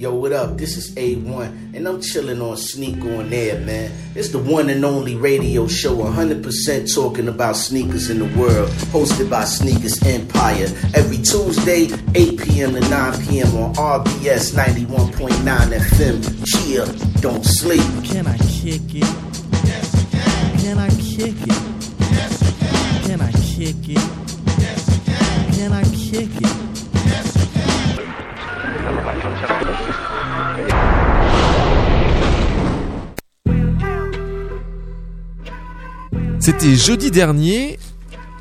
Yo, what up? This is A1, and I'm chilling on Sneak on Air, man. It's the one and only radio show 100% talking about sneakers in the world, hosted by Sneakers Empire. Every Tuesday, 8 p.m. to 9 p.m. on RBS 91.9 FM. Chill, don't sleep. Can I kick it? Yes, you can. Can I kick it? Yes, you can. Can I kick it? C'était jeudi dernier,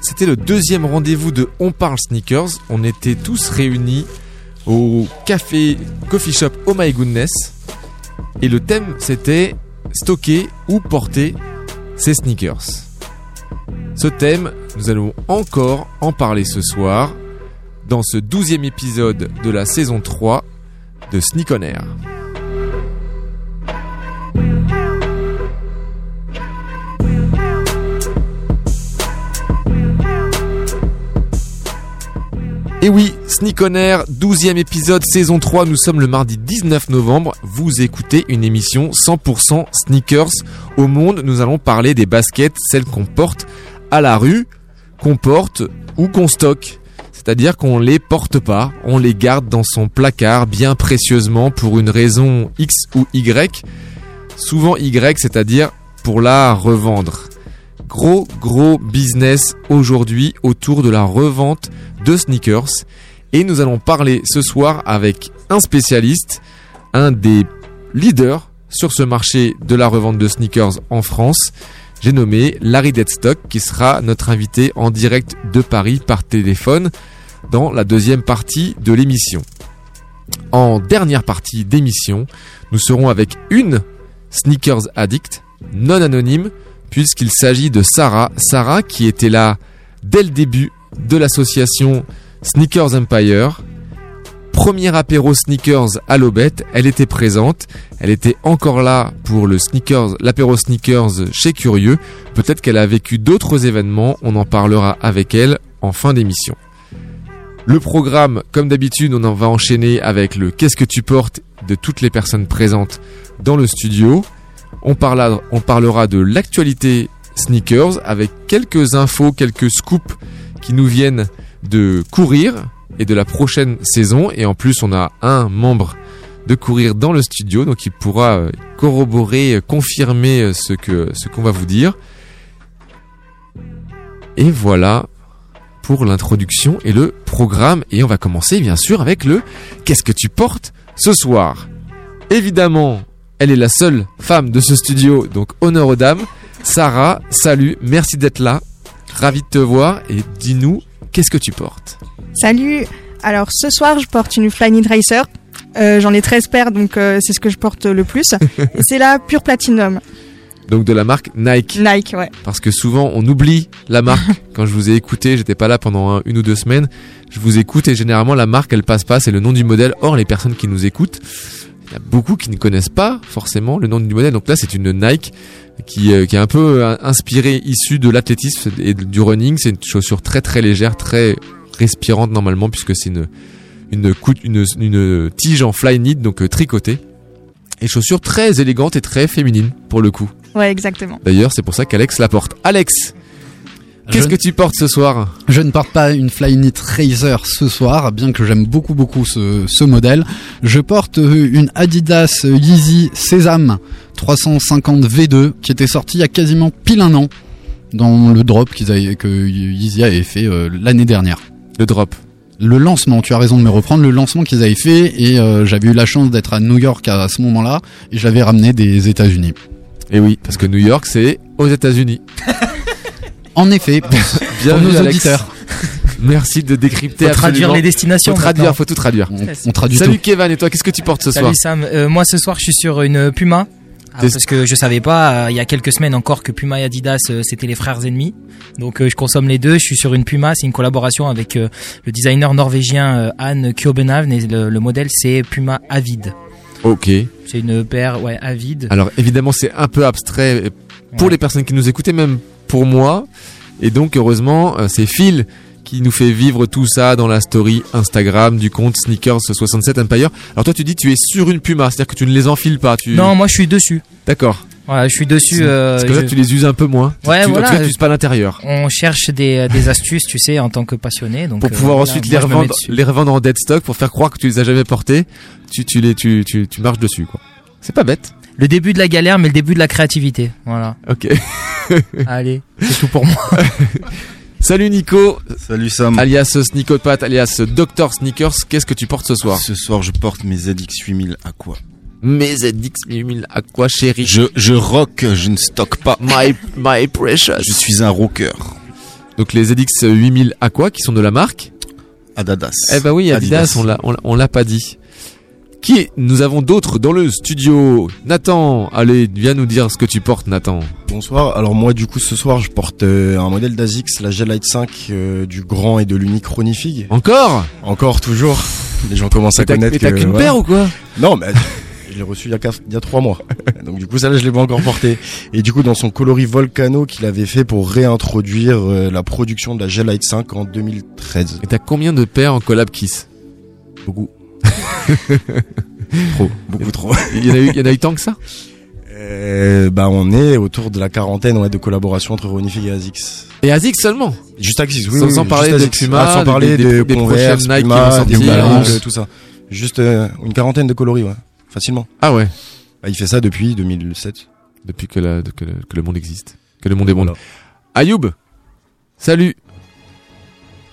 c'était le deuxième rendez-vous de On Parle Sneakers. On était tous réunis au café Coffee Shop Oh My Goodness. Et le thème c'était stocker ou porter ses sneakers. Ce thème, nous allons encore en parler ce soir dans ce douzième épisode de la saison 3 de Sneak on Air. Et oui, Sneak on Air, 12e épisode, saison 3, nous sommes le mardi 19 novembre, vous écoutez une émission 100% sneakers au monde, nous allons parler des baskets, celles qu'on porte à la rue, qu'on porte ou qu'on stocke. C'est-à-dire qu'on les porte pas, on les garde dans son placard bien précieusement pour une raison X ou Y. Souvent Y, c'est-à-dire pour la revendre. Gros gros business aujourd'hui autour de la revente de sneakers. Et nous allons parler ce soir avec un spécialiste, un des leaders sur ce marché de la revente de sneakers en France. J'ai nommé Larry Deadstock qui sera notre invité en direct de Paris par téléphone dans la deuxième partie de l'émission. En dernière partie d'émission, nous serons avec une sneakers addict non anonyme puisqu'il s'agit de Sarah. Sarah qui était là dès le début de l'association Sneakers Empire. Premier apéro sneakers à l'Aubette, elle était présente, elle était encore là pour le sneakers, l'apéro sneakers chez Curieux. Peut-être qu'elle a vécu d'autres événements, on en parlera avec elle en fin d'émission. Le programme, comme d'habitude, on en va enchaîner avec le Qu'est-ce que tu portes? de toutes les personnes présentes dans le studio. On parlera, on parlera de l'actualité sneakers avec quelques infos, quelques scoops qui nous viennent de courir et de la prochaine saison. Et en plus, on a un membre de courir dans le studio, donc il pourra corroborer, confirmer ce que ce qu'on va vous dire. Et voilà pour l'introduction et le programme. Et on va commencer bien sûr avec le Qu'est-ce que tu portes ce soir? Évidemment, elle est la seule femme de ce studio, donc honneur aux dames. Sarah, salut, merci d'être là. Ravi de te voir et dis-nous, qu'est-ce que tu portes? Salut Alors ce soir, je porte une Flyknit Racer. Euh, J'en ai 13 paires, donc euh, c'est ce que je porte le plus. c'est la Pure Platinum. Donc de la marque Nike. Nike, ouais. Parce que souvent on oublie la marque. Quand je vous ai écouté, j'étais pas là pendant un, une ou deux semaines. Je vous écoute et généralement la marque elle passe pas, c'est le nom du modèle. Or les personnes qui nous écoutent, il y a beaucoup qui ne connaissent pas forcément le nom du modèle. Donc là c'est une Nike qui, euh, qui est un peu euh, inspirée, issue de l'athlétisme et du running. C'est une chaussure très très légère, très respirante normalement puisque c'est une une, une, une tige en fly knit donc euh, tricotée et chaussure très élégante et très féminine pour le coup. Ouais, exactement. D'ailleurs, c'est pour ça qu'Alex la porte. Alex, qu'est-ce que tu portes ce soir Je ne porte pas une Flyknit Racer ce soir, bien que j'aime beaucoup beaucoup ce, ce, modèle. Je porte une Adidas Yeezy Sésame 350 V2 qui était sortie il y a quasiment pile un an dans le drop qu'ils avaient, que Yeezy avait fait euh, l'année dernière. Le drop le lancement, tu as raison de me reprendre, le lancement qu'ils avaient fait et euh, j'avais eu la chance d'être à New York à ce moment-là et j'avais ramené des États-Unis. Et oui, parce que New York c'est aux États-Unis. en effet, bien pour nos Alex. auditeurs. Merci de décrypter. Faut traduire les destinations. Faut traduire, faut tout traduire. On, on traduit Salut tout. Kevin et toi, qu'est-ce que tu portes ce Salut soir Sam, euh, moi ce soir je suis sur une Puma. Ah, parce que je savais pas euh, il y a quelques semaines encore que Puma et Adidas euh, c'était les frères ennemis. Donc euh, je consomme les deux. Je suis sur une Puma, c'est une collaboration avec euh, le designer norvégien Anne Kjobenhavn et le, le modèle c'est Puma Avid. Ok. C'est une paire ouais Avid. Alors évidemment c'est un peu abstrait pour Ouais. les personnes qui nous écoutaient, même pour moi. Et donc heureusement euh, c'est Phil qui nous fait vivre tout ça dans la story Instagram du compte Sneakers67 Empire. Alors toi tu dis tu es sur une Puma, c'est-à-dire que tu ne les enfiles pas. Tu... Non, moi je suis dessus. D'accord. Voilà, je suis dessus. euh, Parce que là je- tu les uses un peu moins. Ouais, tu, voilà. Tu n'utilises pas l'intérieur. On cherche des, des astuces, tu sais, en tant que passionné. Donc, Pour euh, pouvoir ensuite les revendre, les revendre en dead stock pour faire croire que tu les as jamais portés. Tu, tu les, tu, tu, tu marches dessus quoi. C'est pas bête. Le début de la galère, mais le début de la créativité. Voilà. Ok. Allez, c'est tout pour moi. Salut Nico, Salut Sam. alias Sneakopat, alias Dr Sneakers. Qu'est-ce que tu portes ce soir? Ce soir, je porte mes ZX8000 Aqua. Mes ZX8000 à quoi chérie Je, je rock, je ne stocke pas. My, my precious. Je suis un rocker. Donc les ZX8000 Aqua qui sont de la marque? Adidas. Eh bah oui, Adidas, on l'a on, l'a- on l'a pas dit. Qui nous avons d'autres dans le studio Nathan, allez, viens nous dire ce que tu portes Nathan. Bonsoir. Alors moi du coup ce soir je porte euh, un modèle d'Asics, la G-Lite 5 euh, du grand et de l'unique Ronifig. Encore? Encore toujours. Les gens commencent à connaître mais t'as qu'une paire ou quoi? Non mais je l'ai reçu il y a quatre- il y a trois mois. Donc du coup ça là je l'ai pas encore porté. Et du coup dans son coloris Volcano qu'il avait fait pour réintroduire euh, la production de la G-Lite 5 en 2013. Et t'as combien de paires en collab Kiss? Beaucoup. trop, beaucoup trop. Il y en a eu, il y en a eu tant que ça? Euh, bah on est autour de la quarantaine ouais, de collaboration entre Ronifig et Asics. Et Asics seulement? Juste Asics, oui. Sans- oui, sans parler de. Puma, Ah, sans parler des- des, Converse, Nike Puma, des Balance, tout ça. Juste euh, une quarantaine de coloris, ouais, facilement. Ah ouais, Bah, il fait ça depuis 2007. depuis que, la- que, le, que le monde existe. Que le monde est. Voilà. Ayoub, salut.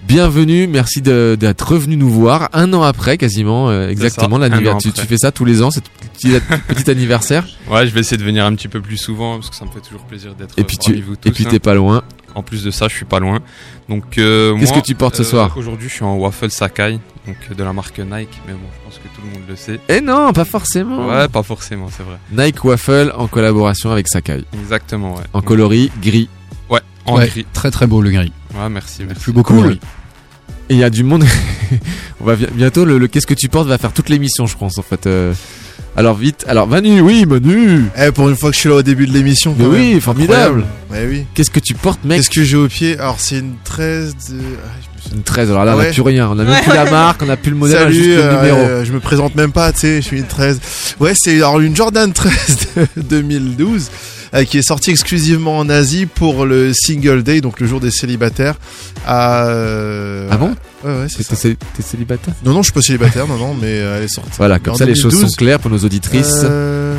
Bienvenue, merci d'être revenu nous voir un an après quasiment, euh, exactement l'anniversaire. an Tu, fais ça tous les ans, c'est petit, petit anniversaire. Ouais, je vais essayer de venir un petit peu plus souvent parce que ça me fait toujours plaisir d'être Et puis parmi tu, vous tous. et puis hein. t'es pas loin. En plus de ça, je suis pas loin. Donc, euh, Qu'est-ce que tu portes ce euh, soir? Aujourd'hui, je suis en waffle Sakai, donc euh, de la marque Nike. Mais bon, je pense que tout le monde le sait. Eh non, pas forcément. Ouais, pas forcément, c'est vrai. Nike Waffle en collaboration avec Sakai. Exactement, ouais. En coloris gris. En Ouais, gris. Très très beau le gris. Ouais, merci, merci. Plus beaucoup. Cool. Et il y a du monde. On va bientôt le, le qu'est-ce que tu portes va faire toute l'émission, je pense en fait. euh. Alors vite. Alors Manu, oui Manu. Eh, pour une fois que je suis là au début de l'émission. Mais oui, même. formidable. Ouais, oui. Qu'est-ce que tu portes, mec? Qu'est-ce que j'ai au pied? Alors, c'est une 13 de. Ah, Une 13. Alors là, on Ah n'a ouais. plus rien. On n'a même plus la marque, on n'a plus le modèle, on a Salut, juste le numéro. euh, je me présente même pas, tu sais, je suis une 13. Ouais, c'est alors une Jordan 13 de 2012 euh, qui est sortie exclusivement en Asie pour le Single Day, donc le jour des célibataires. À, euh, Ah bon Ouais, ouais, c'est T'es ça. cé- t'es célibataire? Non, non, je suis pas célibataire, non, non, mais elle est sortie. Voilà, comme ça les choses 2012, sont claires pour nos auditrices. Euh...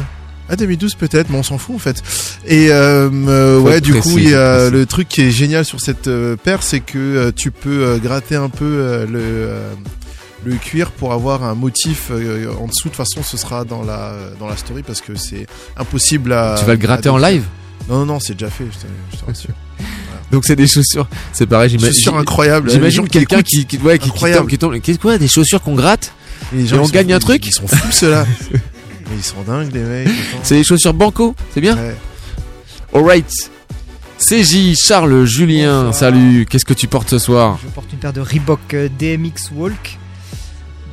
Ah 2012 peut-être, mais on s'en fout en fait. Et euh, euh, ouais, du précis, coup, il y a le truc qui est génial sur cette euh, paire, c'est que tu peux gratter un peu le le cuir pour avoir un motif en dessous. De toute façon, ce sera dans la dans la story parce que c'est impossible à. tu vas le gratter en live? Non, non, non, c'est déjà fait. Je te, rassure. Donc c'est des chaussures. C'est pareil, j'imagine. Chaussures incroyables. Les J'imagine quelqu'un qui, qui, ouais, qui, qui tombe, qui tombe. Qu'est-ce quoi Des chaussures qu'on gratte? Les gens, et on gagne un truc? Ils sont fous ceux-là. Mais ils sont dingues les mecs. C'est des chaussures banco, c'est bien Ouais. Alright. CJ, Charles, Julien, Bonsoir. salut. Qu'est-ce que tu portes ce soir Je porte une paire de Reebok euh, DMX Walk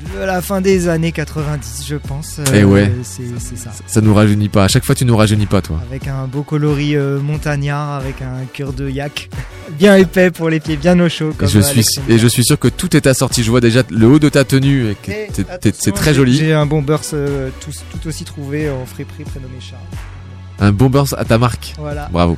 de la fin des années 90, je pense. Euh, Eh ouais. C'est ça. Ça nous rajeunit pas. À chaque fois, tu nous rajeunis pas, toi. Avec un beau coloris euh, montagnard, avec un cœur de yak bien épais pour les pieds, bien au chaud. Et Comme je, euh, suis, et je suis sûr que tout est assorti. Je vois déjà le haut de ta tenue. et Et C'est très joli. J'ai un bomber euh, tout, tout aussi trouvé en friperie prénommé Charles. Un bomber à ta marque. Voilà. Bravo.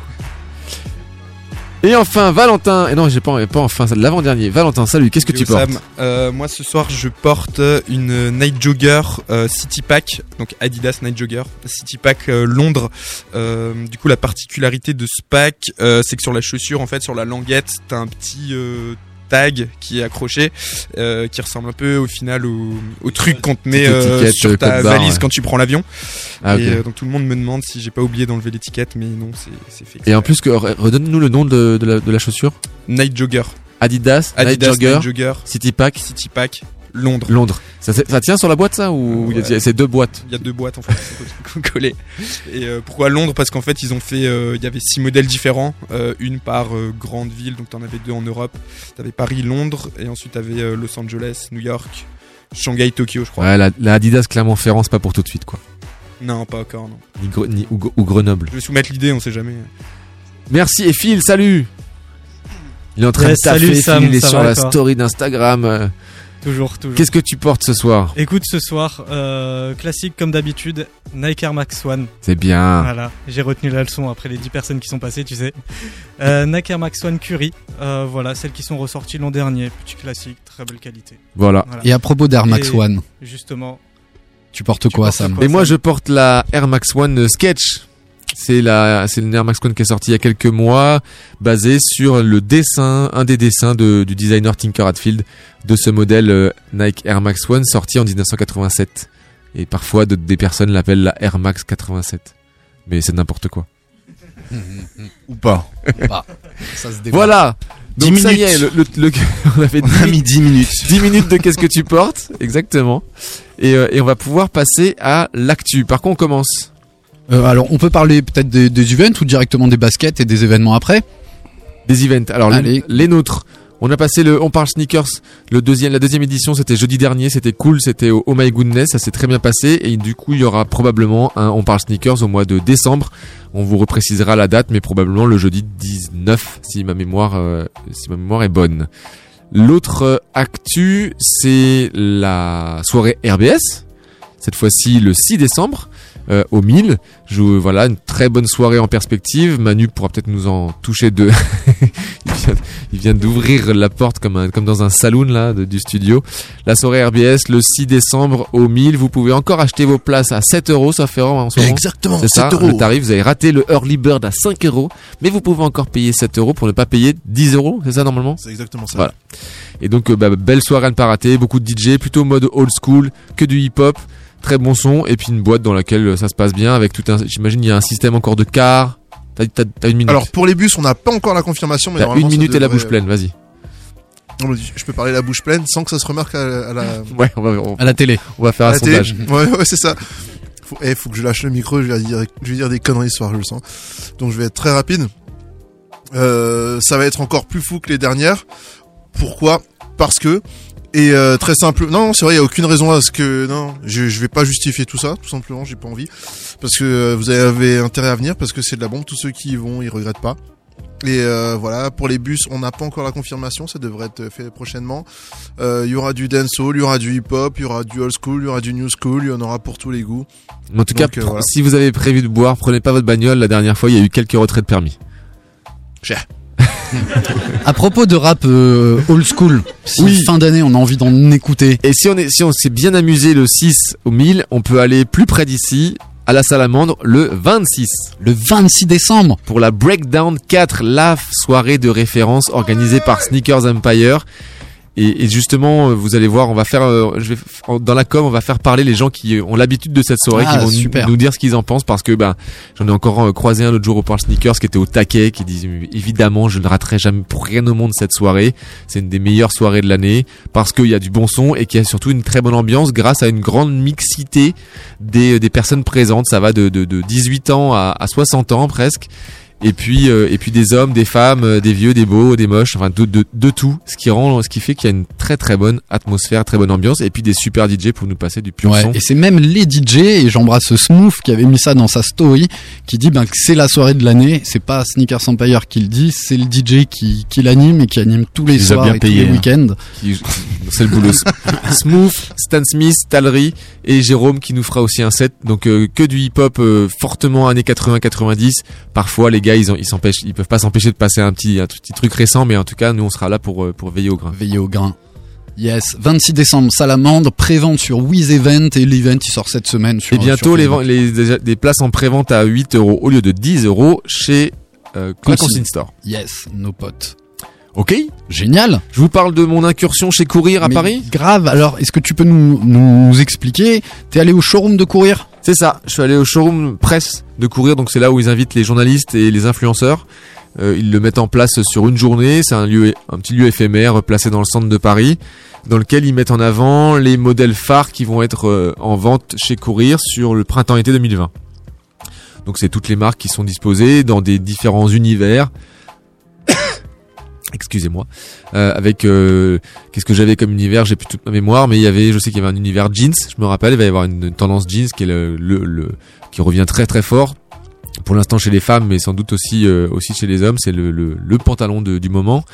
Et enfin, Valentin. Et non, j'ai pas, pas enfin, l'avant-dernier. Valentin, salut. Qu'est-ce que tu portes Sam, euh, Moi ce soir je porte une Night Jogger euh, City Pack, donc Adidas Night Jogger City Pack euh, Londres. Euh, du coup la particularité de ce pack, euh, c'est que sur la chaussure en fait, sur la languette, t'as un petit euh, tag qui est accroché, euh, qui ressemble un peu au final au, au truc qu'on te met euh, sur ta code barre, valise ouais. quand tu prends l'avion. Ah. Et euh, donc tout le monde me demande si j'ai pas oublié d'enlever l'étiquette, mais non, c'est fait. Et en plus, que, redonne-nous le nom de, de la, de la chaussure. Night Jogger, Adidas, Adidas Night Jogger, Night Jogger City Pack, City Pack Londres. Londres. Ça, tient sur la boîte, ça Ou il y a- Ouais. c'est deux boîtes Il y a deux boîtes en fait collées. Et euh, pourquoi Londres? Parce qu'en fait ils ont fait, euh, il y avait six modèles différents, euh, une par euh, grande ville, donc t'en avais deux en Europe. T'avais Paris, Londres, et ensuite t'avais euh, Los Angeles, New York, Shanghai, Tokyo, je crois. Ouais, la, la Adidas Clermont-Ferrand, c'est pas pour tout de suite, quoi. Non, pas encore, non. Ni, Gre- ni- ou, ou Grenoble. Je vais soumettre l'idée, on sait jamais. Merci et Phil, salut Il est en train de taffer, salut, Sam, il est sur la story d'Instagram. Toujours, toujours. Qu'est-ce que tu portes ce soir Écoute, ce soir, euh, classique comme d'habitude, Nike Air Max One. C'est bien. Voilà, j'ai retenu la leçon après les 10 personnes qui sont passées, tu sais. Euh, Nike Air Max One Curie, euh, voilà, celles qui sont ressorties l'an dernier. Petit classique, très belle qualité. Voilà. Et à propos d'Air Max Et One, Justement, tu portes quoi, Sam Et moi, je porte la Air Max One Sketch. C'est la, c'est une Air Max One qui est sortie il y a quelques mois, basée sur le dessin, un des dessins de- du designer Tinker Hatfield de ce modèle euh, Nike Air Max One sorti en 1987. Et parfois, de- des personnes l'appellent la Air Max 87. Mais c'est n'importe quoi. Ou pas. Ça se. Voilà. 10 Donc ça y minutes. est, le, le- le- on a fait On a mis 10 minutes. 10 minutes de qu'est-ce que tu portes, exactement. Et, euh, et on va pouvoir passer à l'actu. Par contre, on commence? Euh, alors, on peut parler peut-être des, des events ou directement des baskets et des événements après Des events. Alors les, les nôtres. On a passé le On parle sneakers. Le deuxième, la deuxième édition, c'était jeudi dernier. C'était cool. C'était au Oh My Goodness. Ça s'est très bien passé. Et du coup, il y aura probablement un On parle sneakers au mois de décembre. On vous reprécisera la date, mais probablement le jeudi 19, si ma mémoire, euh, si ma mémoire est bonne. L'autre euh, actu, c'est la soirée RBS. Cette fois-ci, le 6 décembre. Euh, au 1000. Je, voilà, une très bonne soirée en perspective. Manu pourra peut-être nous en toucher deux. il vient, il vient d'ouvrir la porte comme, un, comme dans un saloon là de- du studio. La soirée RBS le 6 décembre au 1000. Vous pouvez encore acheter vos places à 7 euros, sauf erreur en ce moment. Exactement, C'est ça, 7 euros. le tarif. Vous avez raté le early bird à 5 euros, mais vous pouvez encore payer 7 euros pour ne pas payer 10 euros. C'est ça normalement? C'est exactement ça. Voilà. Et donc, euh, bah, belle soirée à ne pas rater. Beaucoup de DJ, plutôt mode old school, que du hip-hop. Très bon son. Et puis une boîte dans laquelle euh, ça se passe bien avec tout un. J'imagine il y a un système encore de car. T'as, t'as- t'as une minute. Alors pour les bus, on n'a pas encore la confirmation, mais T'as une minute et la bouche pleine. Vas-y. Non, mais Je peux parler la bouche pleine sans que ça se remarque à, à la. Ouais, on va, on- À la télé. on va faire à un télé. sondage. Ouais, ouais, c'est ça. Faut, eh, faut que je lâche le micro. Je vais dire, je vais dire des conneries ce soir, je le sens. Donc je vais être très rapide. Euh, ça va être encore plus fou que les dernières. Pourquoi? Parce que et euh, très simple. Non, c'est vrai, il y a aucune raison à ce que non, je, je vais pas justifier tout ça, tout simplement, j'ai pas envie parce que euh, vous avez intérêt à venir parce que c'est de la bombe. Tous ceux qui y vont, ils regrettent pas. Et euh, voilà, pour les bus, on n'a pas encore la confirmation, ça devrait être fait prochainement. Euh, Il y aura du dancehall, il y aura du hip-hop, il y aura du old school, il y aura du new school, il y en aura pour tous les goûts. En tout cas, euh, voilà. si vous avez prévu de boire, prenez pas votre bagnole. La dernière fois, il y a eu quelques retraits de permis. À propos de rap euh, old school, si Oui. fin d'année on a envie d'en écouter, Et si on est, si on s'est bien amusé le 6 au 1000, on peut aller plus près d'ici, à la Salamandre, le 26. le 26 décembre, pour la Breakdown 4, la soirée de référence organisée par Sneakers Empire. Et, et justement, euh, vous allez voir, on va faire, euh, je vais, dans la com, on va faire parler les gens qui ont l'habitude de cette soirée, Ah, qui vont nous- super. nous dire ce qu'ils en pensent, parce que ben, j'en ai encore euh, croisé un l'autre jour au Parle Sneakers qui était au taquet, qui disait évidemment, je ne raterai jamais pour rien au monde cette soirée. C'est une des meilleures soirées de l'année parce qu'il y a du bon son et qu'il y a surtout une très bonne ambiance grâce à une grande mixité des, des personnes présentes. Ça va de, de, de 18 ans à, à 60 ans presque. Et puis, euh, et puis des hommes, des femmes, euh, des vieux, des beaux, des moches, enfin de, de, de tout. Ce qui rend, ce qui fait qu'il y a une très très bonne atmosphère, très bonne ambiance, et puis des super DJ pour nous passer du pur Ouais, son. et c'est même les DJ, et j'embrasse Smooth qui avait mis ça dans sa story, qui dit ben, que c'est la soirée de l'année, c'est pas Sneakers Empire qui le dit, c'est le DJ qui, qui l'anime et qui anime tous les a soirs bien et tous les hein. week-ends. Qui- C'est le boulot. Smooth, Stan Smith, Talry et Jérôme qui nous fera aussi un set. Donc euh, que du hip-hop euh, fortement années 80-90. Parfois les gars ils ont- ils s'empêchent, ils peuvent pas s'empêcher de passer un petit un petit truc récent, mais en tout cas nous on sera là pour euh, pour veiller au grain. Veillez au grain. Yes, 26 décembre, Salamandre, prévente sur Wiz Event et l'event il sort cette semaine sur Et bientôt les, des places en pré-vente à 8 euros au lieu de 10 euros chez euh, Store. Yes, nos potes. Ok. Génial. Je vous parle de mon incursion chez Courir à Mais Paris. Grave, alors est-ce que tu peux nous, nous expliquer? T'es allé au showroom de courir? C'est ça. Je suis allé au showroom presse de courir, donc c'est là où ils invitent les journalistes et les influenceurs. Euh, ils le mettent en place sur une journée. C'est un lieu, un petit lieu éphémère placé dans le centre de Paris, dans lequel ils mettent en avant les modèles phares qui vont être euh, en vente chez Courir sur le printemps-été 2020. Donc c'est toutes les marques qui sont disposées dans des différents univers. Excusez-moi. Euh, avec euh, qu'est-ce que j'avais comme univers J'ai plus toute ma mémoire, mais il y avait, je sais qu'il y avait un univers jeans. Je me rappelle, il va y avoir une tendance jeans qui revient très très fort. Pour l'instant chez les femmes, mais sans doute aussi euh, aussi chez les hommes, c'est le, pantalon du moment.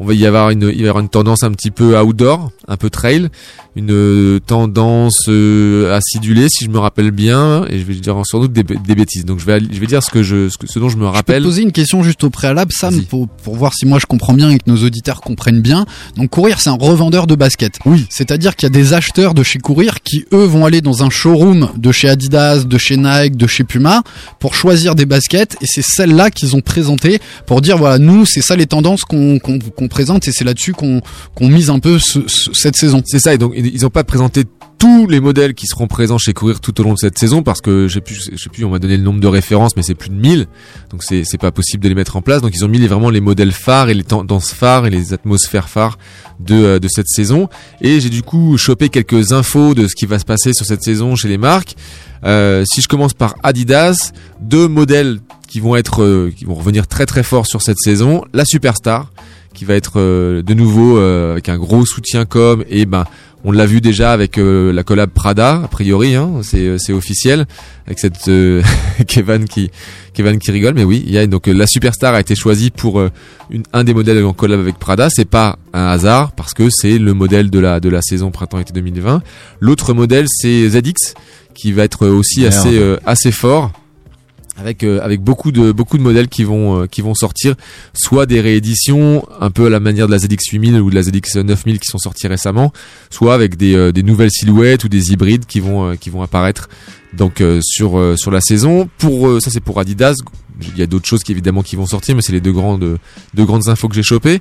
On va y avoir une, il va y avoir une tendance un petit peu outdoor, un peu trail, une euh, tendance euh, acidulée si je me rappelle bien, et je vais dire sans doute des, des bêtises. Donc je vais, je vais dire ce que je, ce, que- ce dont je me Je peux te rappelle. poser une question juste au préalable, Sam, pour, pour voir si moi je comprends bien et que nos auditeurs comprennent bien. Donc Courir, c'est un revendeur de baskets. Oui. C'est-à-dire qu'il y a des acheteurs de chez Courir qui, eux, vont aller dans un showroom de chez Adidas, de chez Nike, de chez Puma pour choisir des baskets et c'est celles-là qu'ils ont présentées pour dire voilà, nous, c'est ça les tendances qu'on qu'on présente et c'est là-dessus qu'on qu'on mise un peu ce- ce- cette saison. C'est ça, et donc ils n'ont pas présenté tous les modèles qui seront présents chez Courir tout au long de cette saison parce que je sais plus, je sais plus, on m'a donné le nombre de références, mais c'est plus de 1000, donc c'est c'est pas possible de les mettre en place. Donc ils ont mis les, vraiment les modèles phares et les tendances phares et les atmosphères phares de euh, de cette saison. Et j'ai du coup chopé quelques infos de ce qui va se passer sur cette saison chez les marques. Euh, si je commence par Adidas, deux modèles qui vont être, euh, qui vont revenir très très fort sur cette saison, la Superstar qui va être euh, de nouveau euh, avec un gros soutien com et ben on l'a vu déjà avec euh, la collab Prada a priori hein, c'est euh, c'est officiel avec cette euh, Kevin qui Kevin qui rigole mais oui il y a donc euh, la superstar a été choisie pour une, un des modèles en collab avec Prada. C'est pas un hasard parce que c'est le modèle de la de la saison printemps-été 2020 l'autre modèle c'est ZX qui va être aussi Merde. assez euh, assez fort avec euh, avec beaucoup de beaucoup de modèles qui vont euh, qui vont sortir soit des rééditions un peu à la manière de la ZX 8000 ou de la ZX 9000 qui sont sortis récemment soit avec des euh, des nouvelles silhouettes ou des hybrides qui vont qui vont apparaître donc sur sur la saison. Pour ça c'est pour Adidas. Il y a d'autres choses qui évidemment qui vont sortir mais c'est les deux grandes deux grandes infos que j'ai chopées.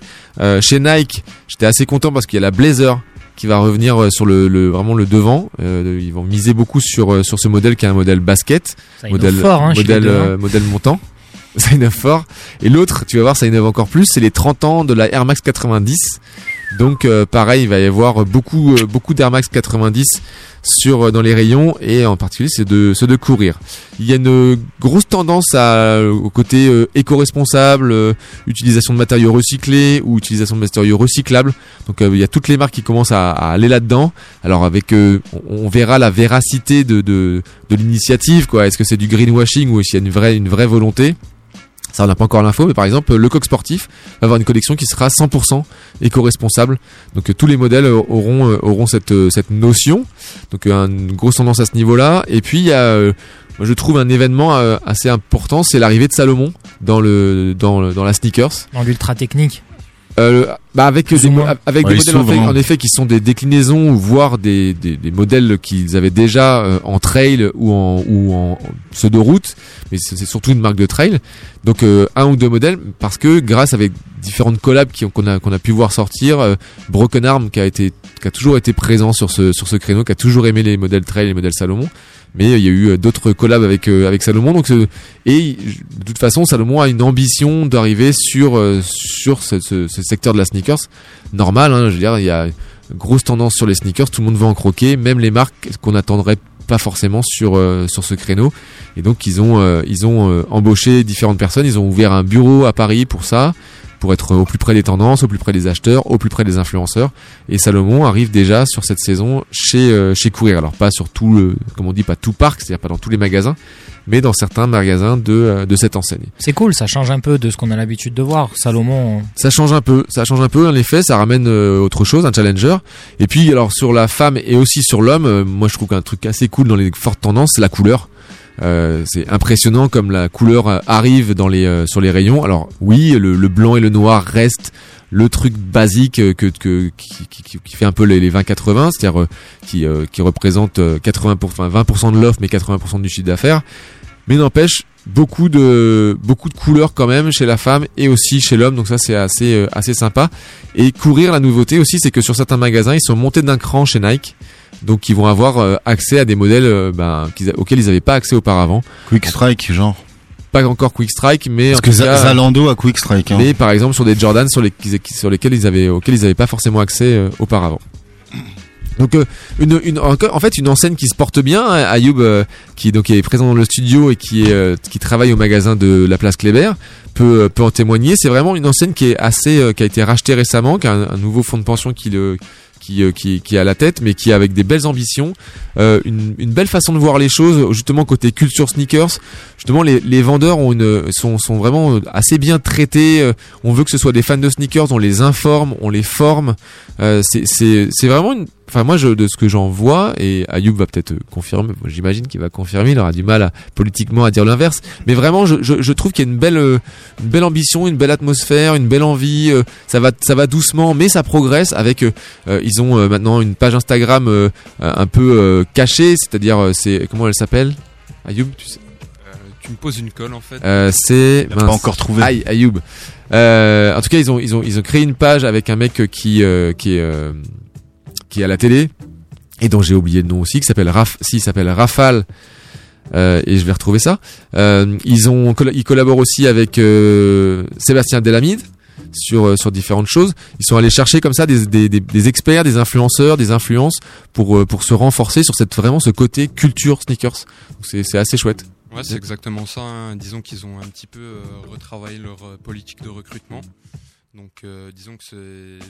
Chez Nike j'étais assez content parce qu'il y a la Blazer qui va revenir euh, sur le, le vraiment le devant. Euh, ils vont miser beaucoup sur euh, sur ce modèle qui est un modèle basket, Ça modèle fort, hein, modèle deux, hein. modèle montant. Ça innove fort. Et l'autre, tu vas voir, ça innove encore plus. C'est les 30 ans de la Air Max 90. Donc euh, pareil, il va y avoir beaucoup euh, beaucoup d'Air Max 90 sur euh, dans les rayons et en particulier c'est de ceux de courir. Il y a une grosse tendance à, au côté euh, éco-responsable, euh, utilisation de matériaux recyclés ou utilisation de matériaux recyclables. Donc euh, il y a toutes les marques qui commencent à, aller là-dedans. Alors avec, euh, on, on verra la véracité de de, de l'initiative quoi. Est-ce que c'est du greenwashing ou est-ce qu'il y a une vraie une vraie volonté? Ça on n'a pas encore l'info, mais par exemple le coq sportif va avoir une collection qui sera 100% éco-responsable. Donc euh, tous les modèles euh, auront euh, cette notion. Donc une grosse tendance à ce niveau-là. Et puis je trouve un événement assez important, c'est l'arrivée de Salomon dans la sneakers. Dans l'ultra technique. Euh, bah avec Plus des, avec Ouais, modèles en fait, s'ouvrent, en effet qui sont des déclinaisons voire des, des, des modèles qu'ils avaient déjà euh, en trail ou en ou en pseudo route mais c'est surtout une marque de trail. Donc euh, un ou deux modèles parce que grâce avec différentes collabs qu'on a qu'on a pu voir sortir euh, Broken Arm qui a été qui a toujours été présent sur ce sur ce créneau qui a toujours aimé les modèles trail et les modèles Salomon mais il y a eu euh, d'autres collabs avec euh, avec Salomon donc euh, et de toute façon Salomon a une ambition d'arriver sur sur ce, secteur de la sneakers. Normal hein, je veux dire il y a grosse tendance sur les sneakers tout le monde veut en croquer même les marques qu'on attendrait pas forcément sur sur ce créneau. Et donc ils ont ils ont embauché différentes personnes ils ont ouvert un bureau à Paris pour ça pour être au plus près des tendances, au plus près des acheteurs, au plus près des influenceurs. Et Salomon arrive déjà sur cette saison chez euh, chez Courir. Alors pas sur tout le, comme on dit, pas tout parc, c'est-à-dire pas dans tous les magasins, mais dans certains magasins de euh, de cette enseigne. C'est cool, ça change un peu de ce qu'on a l'habitude de voir. Salomon. Ça change un peu, ça change un peu en effet, ça ramène euh, autre chose, un challenger. Et puis alors sur la femme et aussi sur l'homme, euh, moi je trouve qu'un truc assez cool dans les fortes tendances, c'est la couleur. Euh, c'est impressionnant comme la couleur euh, arrive dans les euh, sur les rayons. Alors oui, le, le blanc et le noir restent le truc basique euh, que, que qui, qui, qui fait un peu les, les 20-80, c'est-à-dire euh, qui qui représente euh, 80 enfin 20% de l'offre mais 80% du chiffre d'affaires. Mais n'empêche beaucoup de beaucoup de couleurs quand même chez la femme et aussi chez l'homme donc ça c'est assez assez sympa et courir la nouveauté aussi c'est que sur certains magasins ils sont montés d'un cran chez Nike donc ils vont avoir euh, accès à des modèles euh, ben, auxquels ils n'avaient pas accès auparavant Quick Strike, genre. pas encore Quick Strike mais Parce en que tout Za- cas, Zalando a Quick Strike. Hein. mais par exemple sur des Jordan sur les sur lesquels ils avaient auxquels ils n'avaient pas forcément accès euh, auparavant donc euh, une, une encore- en fait une enseigne qui se porte bien hein, Ayoub euh, qui donc est présent dans le studio et qui est qui travaille au magasin de la place Kléber peut peut en témoigner c'est vraiment une enseigne qui est assez qui a été rachetée récemment qui a un, un nouveau fonds de pension qui le qui, euh, qui, qui est à la tête, mais qui est avec des belles ambitions, euh, une, une belle façon de voir les choses, justement côté culture sneakers. Justement, les, les vendeurs ont une, sont, sont vraiment assez bien traités. euh, On veut que ce soit des fans de sneakers, on les informe, on les forme. Euh, c'est- vraiment une. Enfin, moi, de ce que j'en vois, et Ayoub va peut-être euh, confirmer, j'imagine qu'il va confirmer, il aura du mal politiquement à dire l'inverse, mais vraiment, je, je, trouve qu'il y a une belle, euh, belle ambition, une belle atmosphère, une belle envie, euh, ça va, ça va doucement, mais ça progresse avec, euh, euh, ils ont euh, maintenant une page Instagram euh, un peu euh, cachée, c'est-à-dire, c'est, comment elle s'appelle? Ayoub, tu sais? Tu me poses une colle en fait. euh, c'est pas encore trouvé. Aïe, Ayoub. Euh, en tout cas, ils ont ils ont ils ont créé une page avec un mec qui euh, qui est euh, qui est à la télé et dont j'ai oublié le nom aussi, qui s'appelle Raf, si, s'appelle Rafale. Euh, et je vais retrouver ça. Euh, ils ont ils collaborent aussi avec euh, Sébastien Delamide sur euh, sur différentes choses. Ils sont allés chercher comme ça des, des, experts, des influenceurs, des influences pour euh, pour se renforcer sur cette vraiment ce côté culture sneakers. C'est assez chouette. Ouais, c'est exactement ça. hein. Disons qu'ils ont un petit peu euh, retravaillé leur politique de recrutement. Donc, disons que c'est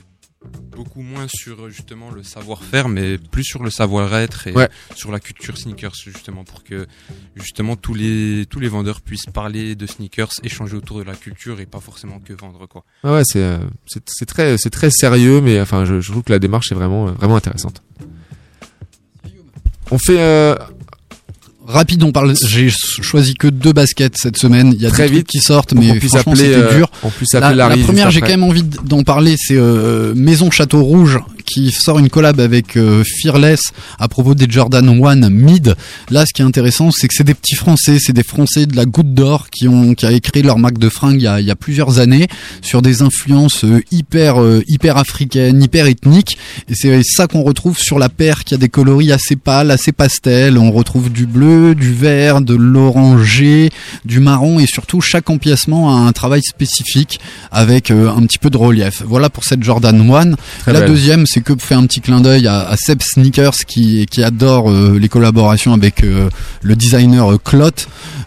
beaucoup moins sur euh, justement le savoir-faire, mais plus sur le savoir-être et Ouais. sur la culture sneakers justement pour que justement tous les tous les vendeurs puissent parler de sneakers, échanger autour de la culture et pas forcément que vendre quoi. Ah ouais, c'est euh, c'est c'est très c'est très sérieux, mais enfin je, je trouve que la démarche est vraiment euh, vraiment intéressante. On fait euh, Rapide, on parle. J'ai choisi que deux baskets cette semaine. Il y a Très vite, qui sortent, mais puisse franchement, c'était euh, dur. on La, la première, j'ai quand même envie d'en parler. C'est euh, Maison Château Rouge qui sort une collab avec euh, Fearless à propos des Jordan 1 Mid. Là, ce qui est intéressant, c'est que c'est des petits Français, c'est des Français de la Goutte d'Or qui ont qui a créé leur marque de fringues il y a, il y a plusieurs années sur des influences euh, hyper euh, hyper africaines, hyper ethniques. Et c'est ça qu'on retrouve sur la paire qui a des coloris assez pâles, assez pastels. On retrouve du bleu, du vert, de l'orangé, du marron et surtout chaque empiècement a un travail spécifique avec un petit peu de relief. Voilà pour cette Jordan 1. Très la belle. deuxième, c'est que fait un petit clin d'œil à, à Seb Sneakers qui, qui adore euh, les collaborations avec euh, le designer Clot.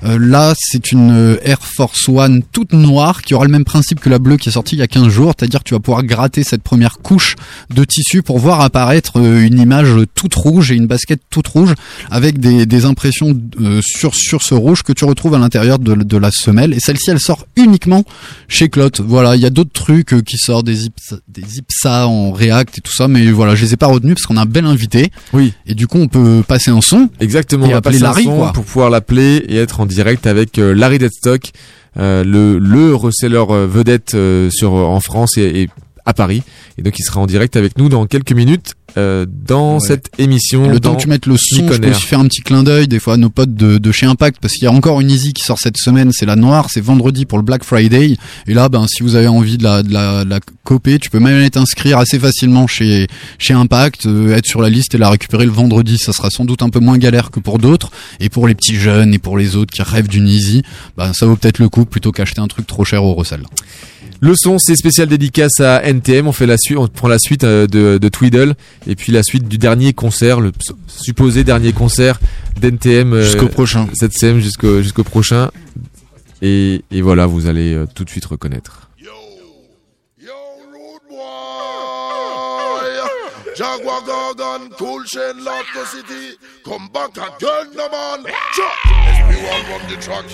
Euh, là, c'est une Air Force One toute noire qui aura le même principe que la bleue qui est sortie il y a 15 jours, c'est-à-dire tu vas pouvoir gratter cette première couche de tissu pour voir apparaître une image toute rouge et une basket toute rouge avec des, impressions sur sur ce rouge que tu retrouves à l'intérieur de, la semelle et celle-ci elle sort uniquement chez Clot. Voilà, il y a d'autres trucs qui sortent des Ipsa, des Ipsa en React et tout ça mais voilà, je les ai pas retenus parce qu'on a un bel invité. Oui. Et du coup, on peut passer un son. Exactement, Et on appeler passer un Larry, son quoi. pour pouvoir l'appeler et être en direct avec euh, Larry Deadstock, euh, le le reseller euh, vedette euh, sur en France et, et à Paris. Et donc il sera en direct avec nous dans quelques minutes euh, dans Ouais. cette émission. Le temps que tu mettes le son, je peux aussi faire un petit clin d'œil des fois à nos potes de, de chez Impact parce qu'il y a encore une Easy qui sort cette semaine, c'est la noire, c'est vendredi pour le Black Friday. Et là, ben si vous avez envie de la de la, de la coper, tu peux même t'inscrire assez facilement chez chez Impact, euh, être sur la liste et la récupérer le vendredi. Ça sera sans doute un peu moins galère que pour d'autres. Et pour les petits jeunes et pour les autres qui rêvent d'une Easy, ben ça vaut peut-être le coup plutôt qu'acheter un truc trop cher au recel. Le son, c'est spécial dédicace à NTM. On fait la suite, on prend la suite euh, de, de Tweedle et puis la suite du dernier concert, le supposé dernier concert d'NTM euh, Jusqu'au prochain. Cette semaine jusqu'au jusqu'au prochain. Et, et voilà, vous allez euh, tout de suite reconnaître. Jaguar Gargan, cool chain, city. Come back again, no man. Chuck, SP1 from the track.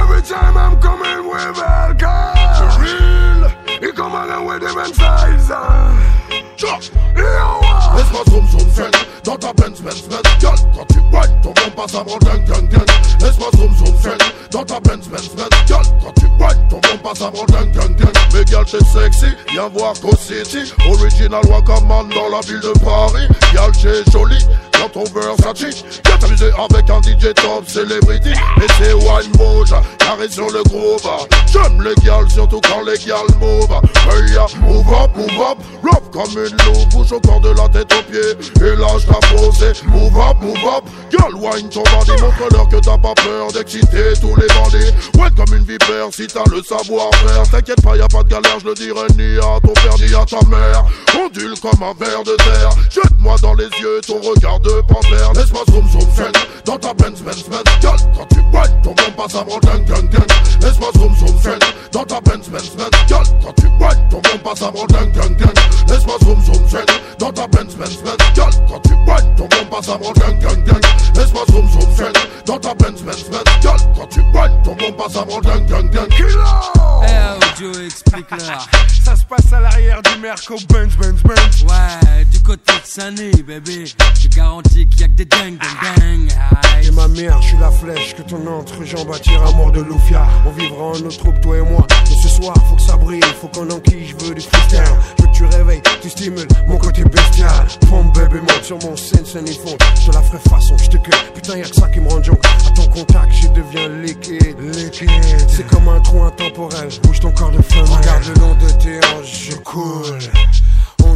Every time I'm coming with. For real, he come along with different size. Chuck, yo, Laisse-moi zoom zoom friend, dans ta Benz Benz Benz. Girl, quand tu whine, ton bon passe avant gang gang gang. Laisse-moi zoom zoom friend, dans ta Benz Benz Benz. Girl, quand tu whine, ton bon passe avant gang gang gang. Mais girl, t'es sexy, viens voir Co City. Original Wakaman dans la ville de Paris. Girl, t'es jolie, dans ton Versace. Viens t'amuser avec un DJ top celebrity. Et c'est Wine Moja, carré sur le groove. J'aime les gals, surtout quand les gals move. Hey, ya, move up, move up, rough comme une loupe. Bouge au corps de la tête aux pieds. Et ta posée. Move up, move up, girl, wine ton bandit. Montre-leur que t'as pas peur d'exciter tous les bandits. Ouais, comme une vipère si t'as le savoir-faire. T'inquiète pas, y a pas de galère, je le dirai ni à ton père ni à ta mère. Ondule comme un ver de terre. Jette-moi dans les yeux ton regard de panthère. Laisse-moi zoom zoom fen dans ta Benz Benz Benz. Gal, quand tu whine, ton bon passe avant gang gang gang. Laisse-moi zoom zoom fen dans ta Benz Benz Benz. Gal, quand tu whine, ton bon passe avant gang gang gang. Laisse-moi zoom zoom dans ta Benz Benz quand tu whine, ton bon passe avant gang gang gang. Laisse-moi zoom zoom dans ta Benz Benz Benz. Gal, quand tu whine, ton bon passe avant gang gang gang. Eh, Joe, explique-leur. Ça se passe à l'arrière du Merco Benz, Benz, Benz. Ouais, du côté de Sunny, bébé. Je garantis qu'il y a que des dingues, dingues, dingues. Et ma mère, je suis la flèche que ton entrejambe attire à mort de Loufia. On vivra en notre troupe, toi et moi. Mais ce soir, faut que ça brille, faut qu'on enquille, je veux du freestyle. Je veux que tu réveilles, tu stimules mon côté bestial. Pompe bébé, monte sur mon scène, scène et fond. Je te la ferai façon, je te cueille. Putain, y'a que ça qui me rend junk. À ton contact, je deviens liquide. Liquide. C'est comme un trou intemporel. Bouge ton corps de flamme. Regarde le long de tes hanches, je coule.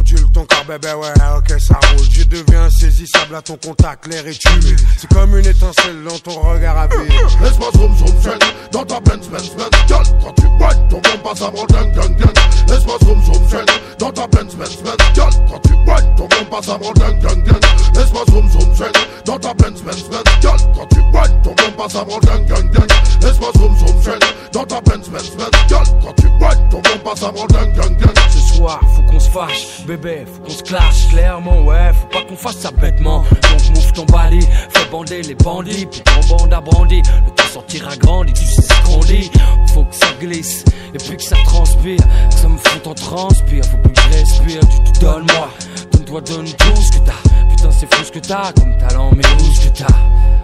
Ondule ton corps, bébé, ouais, ok, ça roule. Je deviens insaisissable à ton contact, l'air est humide. C'est comme une étincelle dans ton regard à vide. Laisse-moi zoom zoom fen dans ta Benz Benz Benz. Gal, quand tu whine, ton bon passe avant gang gang gang. Laisse-moi zoom zoom fen dans ta Benz Benz Benz. Gal, quand tu whine, ton bon passe avant gang gang gang. Laisse-moi zoom zoom fen dans ta Benz Benz Benz. Gal, quand tu whine, ton bon passe avant gang gang gang. Laisse-moi zoom zoom fen dans ta Benz Benz Benz. Gal, quand tu whine, ton bon passe avant gang gang gang. Ce soir, faut qu'on se fâche, faut qu'on se clash clairement, ouais, faut pas qu'on fasse ça bêtement. Donc move ton bali, fais bander les bandits, puis ton bande a brandi. Le temps sortira grandi, tu sais ce qu'on dit. Faut que ça glisse, et puis que ça transpire, que ça me fout en transpire. Faut plus que je respire, tu te donnes moi, donne-toi, donne tout ce que t'as. Putain, c'est fou ce que t'as, comme talent, mais où ce que t'as?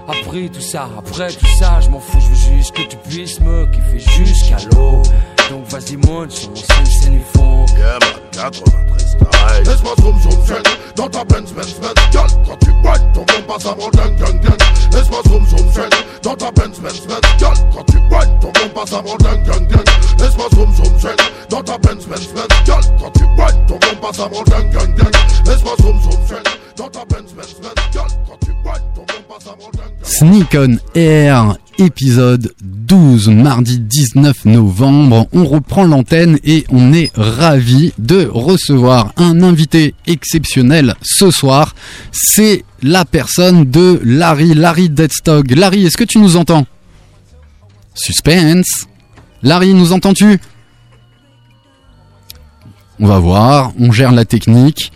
Après tout ça, après tout ça, je m'en fous, je veux juste que tu puisses me kiffer jusqu'à l'eau. Donc vas-y monte sur mon scène, scène du fond. Yeah man, 93 style. Laisse-moi zoom zoom fen dans ta Benz Benz Benz. Gal, quand tu whine, ton bon passe avant gang gang gang. Laisse-moi zoom zoom fen dans ta Benz Benz Benz. Gal, quand tu whine, ton bon passe avant gang gang gang. Laisse-moi zoom zoom fen dans ta Benz Benz Benz. Gal, quand tu whine, ton bon passe avant gang gang gang. Laisse-moi zoom zoom fen dans ta Benz Benz Benz. Gal, quand tu whine, ton bon passe avant gang gang gang. Sneak on Air, épisode 12, mardi 19 novembre. On reprend l'antenne et on est ravi de recevoir un invité exceptionnel ce soir. C'est la personne de Larry, Larry Deadstock. Larry, est-ce que tu nous entends? Suspense. Larry, nous entends-tu? On va voir, on gère la technique.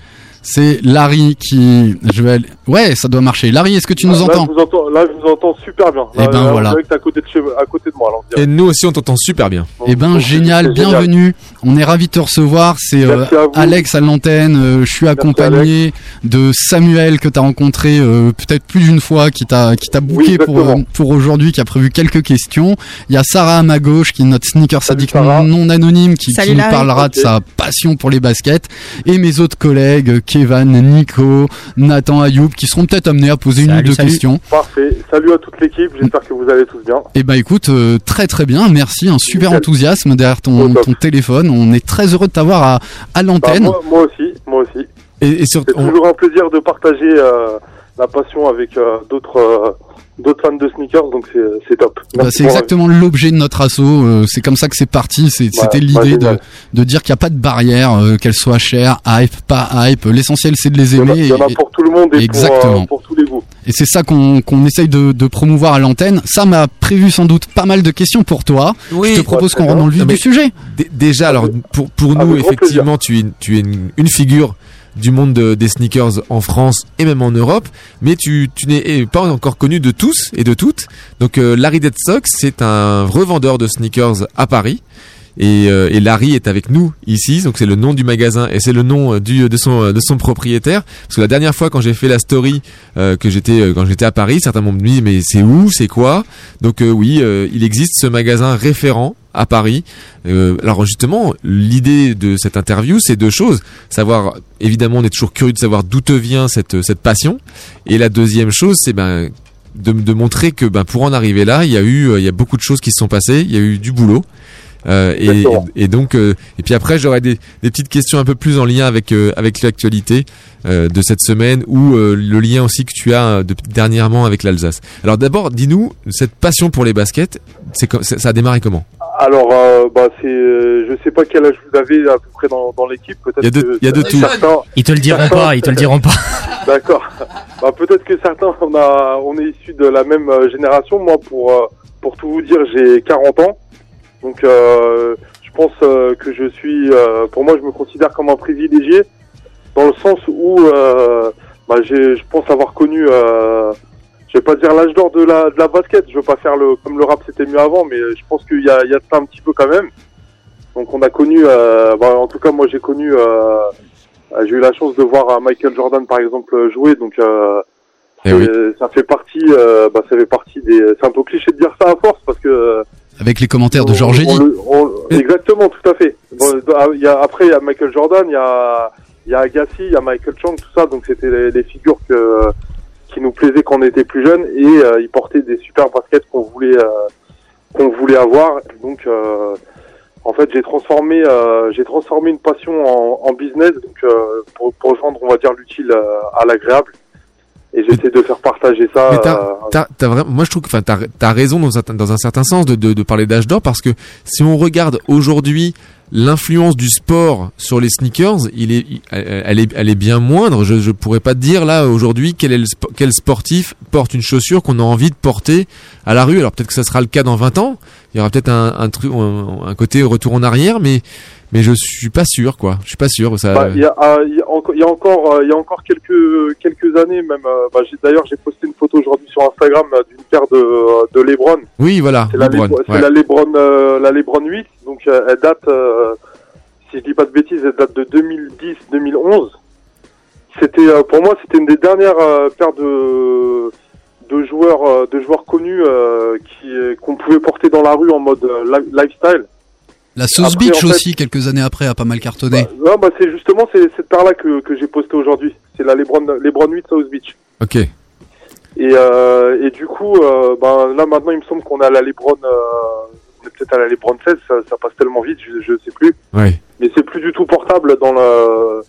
C'est Larry qui. Je vais aller- Ouais, ça doit marcher. Larry, est-ce que tu nous là, entends je vous entends, là, je vous entends super bien. Eh Là, ben, là, voilà. T'es à côté de chez, à côté de moi, on. Et nous aussi, on t'entend super bien. Eh ben génial, bienvenue. On est ravi de te recevoir. C'est euh, à. Alex à l'antenne. Euh, je suis accompagné de Samuel que tu as rencontré euh, peut-être plus d'une fois, qui t'a qui t'a booké pour pour aujourd'hui, qui a prévu quelques questions. Il y a Sarah à ma gauche qui est notre sneaker sadique non anonyme, qui, qui Salut, nous parlera de Ok. sa passion pour les baskets. Et mes autres collègues, euh, Kevin, Nico, Nathan, Ayoub, qui seront peut-être amenés à poser une ou deux salut. questions. Parfait. Salut à toute l'équipe. J'espère que vous allez tous bien. Eh ben écoute, euh, très très bien, merci, un super Nickel. enthousiasme derrière ton, ton téléphone. On est très heureux de t'avoir à, à Bah, l'antenne. moi, moi aussi, moi aussi. Et, C'est toujours un plaisir de partager euh, la passion avec euh, d'autres euh, d'autres fans de sneakers, donc c'est top. Bah, c'est pour exactement l'objet de notre assaut. euh, c'est comme ça que c'est parti. Bah, C'était bah, l'idée de, de dire qu'il n'y a pas de barrière, euh, qu'elle soit chère, hype, pas hype. L'essentiel c'est de les Il y en a- aimer. il y en a pour tout le monde et pour, Exactement. euh, pour tous les goûts. Et c'est ça qu'on qu'on essaye de, de promouvoir à l'antenne. Ça m'a prévu sans doute pas mal de questions pour toi. Je te propose qu'on rentre dans le vif du sujet. dé- Déjà, alors pour pour nous, effectivement, tu es tu es une, une figure du monde de- des sneakers en France et même en Europe, mais tu tu n'es eh, pas encore connu de tous et de toutes. Donc euh, Larry Deadstock, c'est un revendeur de sneakers à Paris. Et, euh, et Larry est avec nous ici, donc c'est le nom du magasin et c'est le nom euh, du de son euh, de son propriétaire. Parce que la dernière fois quand j'ai fait la story euh, que j'étais euh, quand j'étais à Paris, certains m'ont dit mais c'est où, c'est quoi? Donc euh, oui, euh, il existe ce magasin référent à Paris. Euh, alors justement, l'idée de cette interview, c'est deux choses. Savoir, évidemment, on est toujours curieux de savoir d'où te vient cette cette passion. Et la deuxième chose, c'est ben de, de montrer que ben pour en arriver là, il y a eu euh, il y a beaucoup de choses qui se sont passées, il y a eu du boulot. Euh, et, donc euh, et puis après j'aurais des, des petites questions un peu plus en lien avec euh, avec l'actualité euh, de cette semaine ou euh, le lien aussi que tu as de- dernièrement avec l'Alsace. Alors d'abord dis-nous cette passion pour les baskets, c'est ça a démarré comment? Alors, euh, bah, c'est, euh, je sais pas quel âge vous avez à peu près dans, dans l'équipe. Peut-être Il y a de- y a de tout. certains- Ils te le diront certains- pas, ils te le diront pas. D'accord. Bah, peut-être que certains, on a, on est issus de la même génération. Moi, pour, pour tout vous dire, j'ai 40 ans. Donc, euh, je pense euh, que je suis, euh, pour moi, je me considère comme un privilégié dans le sens où, bah, j'ai, je pense avoir connu, euh, je vais pas dire l'âge d'or de la, de la basket. Je veux pas faire le, comme le rap c'était mieux avant, mais je pense qu'il y a, il y a de ça un petit peu quand même. Donc, on a connu, euh, bah, en tout cas, moi, j'ai connu. Euh, J'ai eu la chance de voir Michael Jordan par exemple jouer, donc euh, Eh ça fait partie, bah, ça fait partie des. C'est un peu cliché de dire ça à force parce que Avec les commentaires de Georges exactement, tout à fait. Bon, ah, il y a, après il y a Michael Jordan, il y a, il y a Agassi, il y a Michael Chang, tout ça, donc c'était les, les figures que qui nous plaisaient quand on était plus jeunes et euh, ils portaient des super baskets qu'on voulait euh, qu'on voulait avoir. Donc euh, en fait, j'ai transformé, euh, j'ai transformé une passion en, en business, donc euh, pour, pour joindre, on va dire, l'utile euh, à l'agréable. Et j'essaie de faire partager ça. Mais t'as, euh, t'as, t'as vraiment, moi je trouve que, enfin, t'as, t'as raison dans un, dans un certain sens de, de, de parler d'âge d'or parce que si on regarde aujourd'hui l'influence du sport sur les sneakers, il est, elle est, elle est bien moindre. Je, je pourrais pas te dire là aujourd'hui quel est le, quel sportif porte une chaussure qu'on a envie de porter à la rue. Alors peut-être que ça sera le cas dans 20 ans. Il y aura peut-être un, un truc, un, un côté retour en arrière, mais, mais je suis pas sûr, quoi. Je suis pas sûr. Ça, Bah, il y a, ah, il y a encore, il y a encore, euh, il y a encore quelques quelques années même. euh, bah, D'ailleurs, j'ai posté une photo aujourd'hui sur Instagram euh, d'une paire de de LeBron. oui, voilà. C'est la, LeBron, Lebron- c'est ouais. la LeBron, euh, la LeBron 8. Donc, elle date, si je dis pas de bêtises, elle date de 2010-2011. C'était, pour moi, c'était une des dernières paires de de joueurs, de joueurs connus qui qu'on pouvait porter dans la rue en mode li- lifestyle. La Sauce Après, Beach en fait- aussi, quelques années après, a pas mal cartonné. Non, bah, c'est justement cette paire-là que, que j'ai posté aujourd'hui. C'est la LeBron, LeBron 8 South Beach. Ok. Et, euh, et du coup, euh, ben, là maintenant, il me semble qu'on est à la LeBron, euh, peut-être à la LeBron 16, ça, ça passe tellement vite, je, je sais plus. Ouais. Mais c'est plus du tout portable dans la,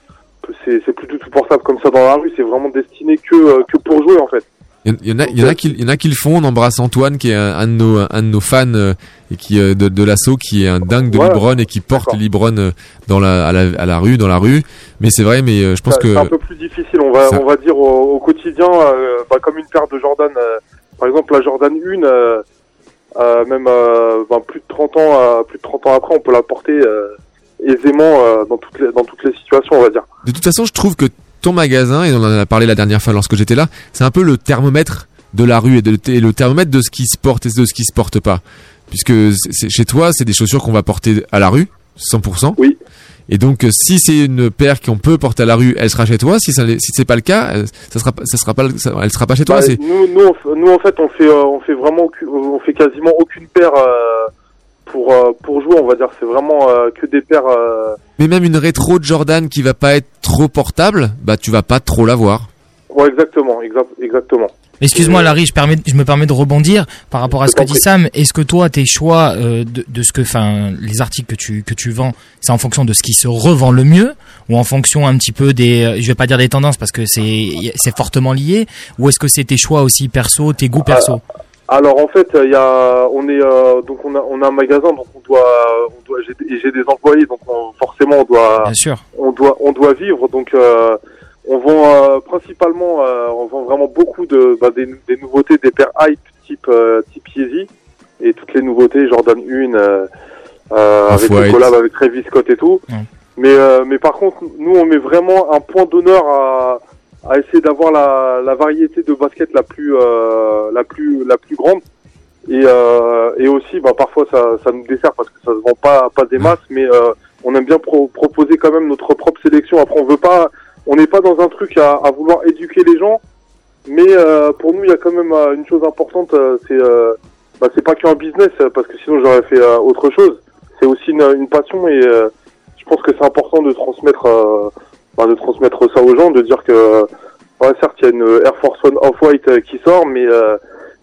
c'est, c'est plus du tout portable comme ça dans la rue, c'est vraiment destiné que, euh, que pour jouer en fait. Il y, en- a, il y en a qui, il y en a qui le font. On embrasse Antoine, qui est un, un de nos, un de nos fans euh, et qui euh, de, de l'assaut, qui est un dingue de Libron et qui porte Libron euh, dans la, à la, à la rue, dans la rue. Mais c'est vrai, mais je pense Ça- que c'est un peu plus difficile, on va, Ça- on va dire au, au quotidien, euh, bah, comme une paire de Jordan, par exemple la Jordan 1, euh, euh, même ben, plus de 30 ans, plus de 30 ans après, on peut la porter aisément dans toutes les, dans toutes les situations, on va dire. de toute façon, je trouve que ton magasin, et on en a parlé la dernière fois lorsque j'étais là, c'est un peu le thermomètre de la rue et, de, et le thermomètre de ce qui se porte et de ce qui se porte pas. Puisque chez toi, c'est des chaussures qu'on va porter à la rue, 100%. Oui. Et donc, euh, si c'est une paire qu'on peut porter à la rue, elle sera chez toi. Si ça, si c'est pas le cas, euh, ça sera, pas- ça sera pas, ça- elle sera pas chez toi. Bah, nous, nous, en fait, on fait, euh, on fait vraiment, on fait quasiment aucune paire euh, pour euh, pour jouer, on va dire. C'est vraiment euh, que des paires. euh, Mais même une rétro de Jordan qui va pas être trop portable, bah tu vas pas trop l'avoir. Ouais, exactement, exact, exactement. Excuse-moi Larry, je, permets, je me permets de rebondir par rapport à ce que dit Sam. Est-ce que toi, tes choix euh, de, de ce que, enfin, les articles que tu que tu vends, c'est en fonction de ce qui se revend le mieux, ou en fonction un petit peu des, euh, je vais pas dire des tendances parce que c'est c'est fortement lié, ou est-ce que c'est tes choix aussi perso, tes goûts perso? Alors en fait, il y a, on est euh, donc on a, on a un magasin, donc on doit, on doit, j'ai et j'ai des employés, donc on- forcément on doit, Bien sûr. on doit, on doit vivre. Donc euh, on vend euh, principalement, euh, on vend vraiment beaucoup de, bah, des, des nouveautés, des paires hype type euh, type Yeezy et toutes les nouveautés Jordan 1 euh, euh, avec le collab avec Travis Scott et tout. Mais euh, mais par contre, nous on met vraiment un point d'honneur à à essayer d'avoir la, la variété de basket la plus euh, la plus la plus grande. Et euh, et aussi bah parfois ça ça nous dessert parce que ça se vend pas pas des masses mais euh, on aime bien pro- proposer quand même notre propre sélection. Après on veut pas on n'est pas dans un truc à, à vouloir éduquer les gens mais euh, pour nous il y a quand même euh, une chose importante euh, c'est bah, c'est pas qu'un business parce que sinon j'aurais fait autre chose. C'est aussi une, une passion et je pense que c'est important de transmettre bah, de transmettre ça aux gens de dire que ouais certes il y a une Air Force One Off-White euh, qui sort mais euh,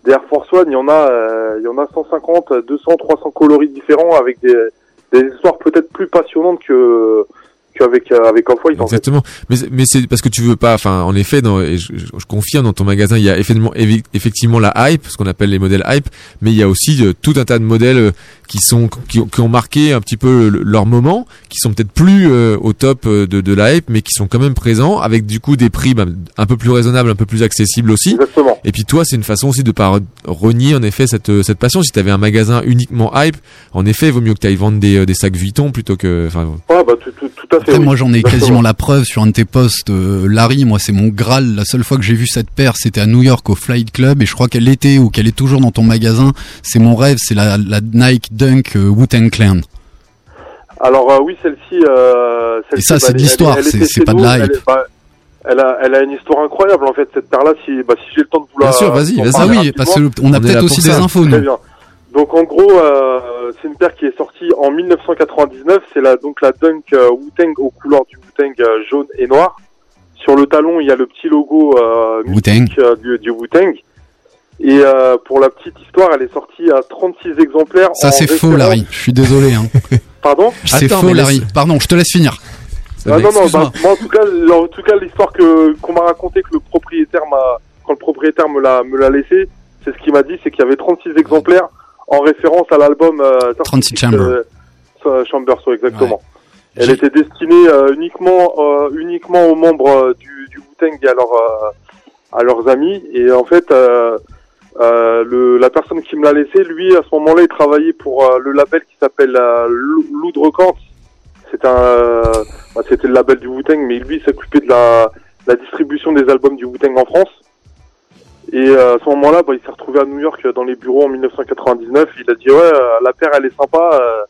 des Air Force One il y en a euh, il y en a 150 200 300 coloris différents avec des des histoires peut-être plus passionnantes que qu'avec euh, avec Off-White. en fait. Exactement. Mais c'est- mais c'est parce que tu veux pas. Enfin, en effet, dans, et je, je- je confirme dans ton magasin, il y a effectivement, effectivement la hype, ce qu'on appelle les modèles hype, mais il y a aussi euh, tout un tas de modèles euh, qui sont qui, ont- qui ont marqué un petit peu le- leur moment, qui sont peut-être plus euh, au top euh, de, de la hype, mais qui sont quand même présents avec du coup des prix bah, un peu plus raisonnables, un peu plus accessibles aussi. Exactement. Et puis toi, c'est une façon aussi de pas re- renier en effet cette euh, cette passion. Si tu avais un magasin uniquement hype, en effet, il vaut mieux que tu ailles vendre des, euh, des sacs Vuitton plutôt que. Enfin, Ouais, bah tout, tout, tout à fait. Après, oui. moi, j'en ai Exactement. quasiment la preuve sur un de tes posts, euh, Larry. Moi, c'est mon Graal. La seule fois que j'ai vu cette paire, c'était à New York au Flight Club, et je crois qu'elle était ou qu'elle est toujours dans ton magasin. C'est mon rêve. C'est la, la Nike Dunk euh, Wu-Tang Clan. Alors euh, oui, celle-ci. Euh, Et celle-ci, ça, c'est elle de l'histoire, elle c'est- elle c'est pas de nous, la elle hype. bah, Elle a, elle a une histoire incroyable en fait cette paire-là. Si, bah, si j'ai le temps de vous la. Bien sûr, vas-y, vas-y. Ah oui, parce rapidement. que on a peut-être là aussi des infos, nous. Très bien. Donc en gros, euh, c'est une paire qui est sortie en 1999. C'est la donc la Dunk euh, Wu-Tang aux couleurs du Wu-Tang euh, jaune et noir. Sur le talon, il y a le petit logo euh, Wu-Tang. mythique, euh, du, du Wu-Tang. Et euh, pour la petite histoire, elle est sortie à 36 exemplaires. Ça, en c'est faux, Larry. Je suis désolé. Hein. Pardon? C'est Attends, faux, Larry. laisse- Pardon, je te laisse finir. Ah non, non, Excuse-moi. bah, moi, en tout cas, en tout cas, l'histoire que, qu'on m'a raconté que le propriétaire m'a, quand le propriétaire me l'a, me l'a laissé, c'est ce qu'il m'a dit, c'est qu'il y avait 36 exemplaires en référence à l'album, euh, 36 Chamber. euh, Chamber, so, exactement. Elle J'ai- était destinée euh, uniquement, euh, uniquement aux membres du, du Wu-Tang et à, leurs, à leurs amis. Et en fait, le, la personne qui me l'a laissé, lui, à ce moment-là, il travaillait pour le label qui s'appelle Lou- Loud Records. Bah, c'était le label du Wu-Tang, mais lui il s'occupait de la, la distribution des albums du Wu-Tang en France. Et euh, à ce moment-là, bah, il s'est retrouvé à New York euh, dans les bureaux en 1999. Il a dit ouais, euh, la paire elle est sympa. euh,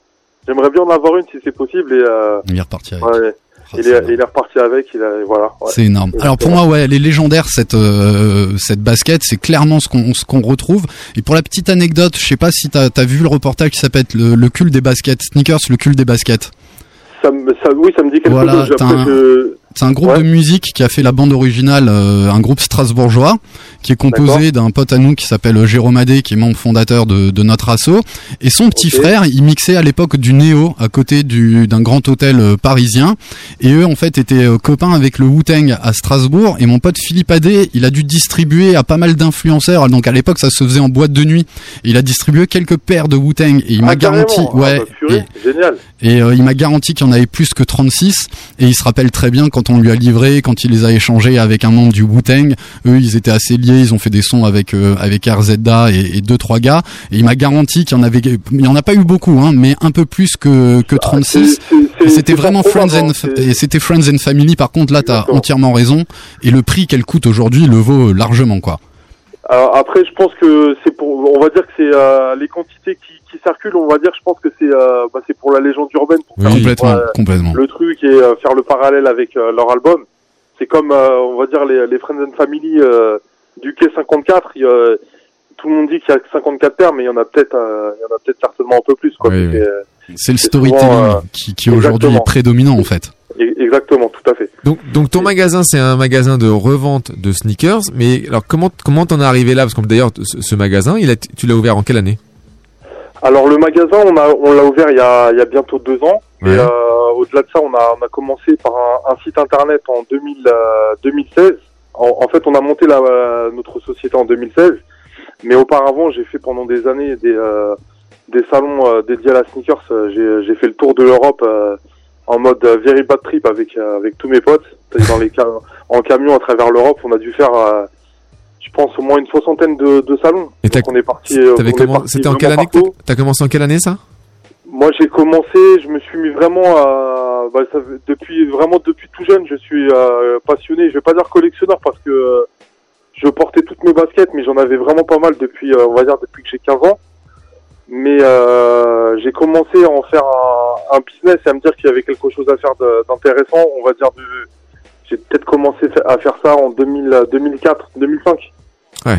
J'aimerais bien en avoir une si c'est possible. Et euh, Il est reparti avec. ouais, il, est, il est reparti avec. Il a, voilà. ouais. C'est énorme. Alors pour moi, ouais, elle est légendaire cette euh, cette basket. C'est clairement ce qu'on ce qu'on retrouve. Et pour la petite anecdote, je sais pas si t'as as vu le reportage qui s'appelle le, le cul des baskets, sneakers, le cul des baskets. Ça, me- ça, oui, ça me dit quelque Voilà, chose. Après, un- je- C'est un groupe de musique qui a fait la bande originale, euh, un groupe strasbourgeois, qui est composé d'un pote à nous qui s'appelle Jérôme Adé, qui est membre fondateur de, de notre asso. Et son petit frère, il mixait à l'époque du Néo, à côté du d'un grand hôtel euh, parisien. Et eux, en fait, étaient euh, copains avec le Wu-Tang à Strasbourg. Et mon pote Philippe Adé, il a dû distribuer à pas mal d'influenceurs. Donc à l'époque, ça se faisait en boîte de nuit. Et il a distribué quelques paires de Wu-Tang. Et il Ah, m'a garanti. Ah, ouais. bah, purée, génial. Et euh, il m'a garanti qu'il y en avait plus que 36. Et il se rappelle très bien quand on lui a livré, quand il les a échangés avec un membre du Wu-Tang. Eux, ils étaient assez liés. Ils ont fait des sons avec euh, avec RZA et, et deux trois gars. Et il m'a garanti qu'il y en avait, il y en a pas eu beaucoup, hein, mais un peu plus que que 36. Et c'était vraiment Friends and et c'était Friends and Family. Par contre, là, t'as entièrement raison. Et le prix qu'elle coûte aujourd'hui le vaut largement, quoi. Alors après, je pense que c'est pour, on va dire que c'est euh, les quantités qui, qui circulent. On va dire, je pense que c'est, euh, bah, c'est pour la légende urbaine. Pour Oui, faire, complètement, complètement. Le truc et euh, faire le parallèle avec euh, leur album. C'est comme, euh, on va dire les, les Friends and Family euh, du quai 54. il y tout le monde dit qu'il y a que 54 paires, mais il y en a peut-être, euh, il y en a peut-être certainement un peu plus. Quoi. Oui, C'est, oui. C'est le storytelling qui, qui aujourd'hui est prédominant, en fait. E- Exactement, tout à fait. Donc, donc ton magasin, c'est un magasin de revente de sneakers. Mais alors, comment comment t'en es arrivé là? Parce que d'ailleurs, ce, ce magasin, il a, tu l'as ouvert en quelle année? Alors le magasin, on a, on l'a ouvert il y a, il y a bientôt deux ans. Ouais. Et euh, au-delà de ça, on a, on a commencé par un, un site internet en 2000, euh, 2016. En, en fait, on a monté la, euh, notre société en 2016. Mais auparavant, j'ai fait pendant des années des, euh, des salons euh, dédiés à la sneakers. Euh, J'ai, j'ai fait le tour de l'Europe euh, en mode euh, very bad trip avec, euh, avec tous mes potes. Dans les en camion à travers l'Europe, on a dû faire, euh, je pense, au moins une soixantaine de, de salons. Et Donc on est parti. C'était en quelle année t'as- commencé en quelle année ça? Moi, j'ai commencé, je me suis mis vraiment à, bah, ça depuis vraiment depuis tout jeune, je suis euh, passionné. Je vais pas dire collectionneur parce que euh, je portais toutes mes baskets, mais j'en avais vraiment pas mal depuis, euh, on va dire depuis que j'ai 15 ans. Mais euh, j'ai commencé à en faire un, un business et à me dire qu'il y avait quelque chose à faire d'intéressant. On va dire j'ai peut-être commencé à faire ça en 2000, 2004, 2005. Ouais.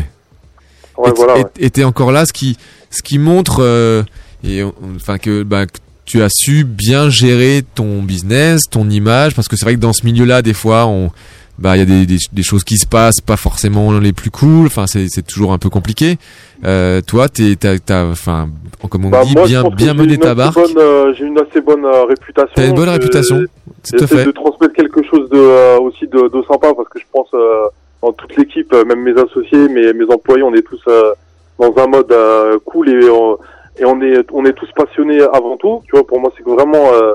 Ouais, et voilà. ouais. et t'es encore là, ce qui, ce qui montre, euh, et enfin que, bah, que tu as su bien gérer ton business, ton image, parce que c'est vrai que dans ce milieu-là, des fois, on, bah, il y a des, des, des choses qui se passent, pas forcément les plus cool. Enfin, c'est, c'est toujours un peu compliqué. Euh, toi, t'es, t'as, t'as, enfin, comme on Bah, dit, moi, bien, bien mené une ta barque. bonne, euh, j'ai une assez bonne euh, réputation. T'as une bonne réputation. Tout à fait. de transmettre quelque chose de euh, aussi de, de sympa parce que je pense euh, dans toute l'équipe, euh, même mes associés, mes, mes employés, on est tous euh, dans un mode euh, cool et, on- et on est on est tous passionnés avant tout. Tu vois, pour moi c'est vraiment euh,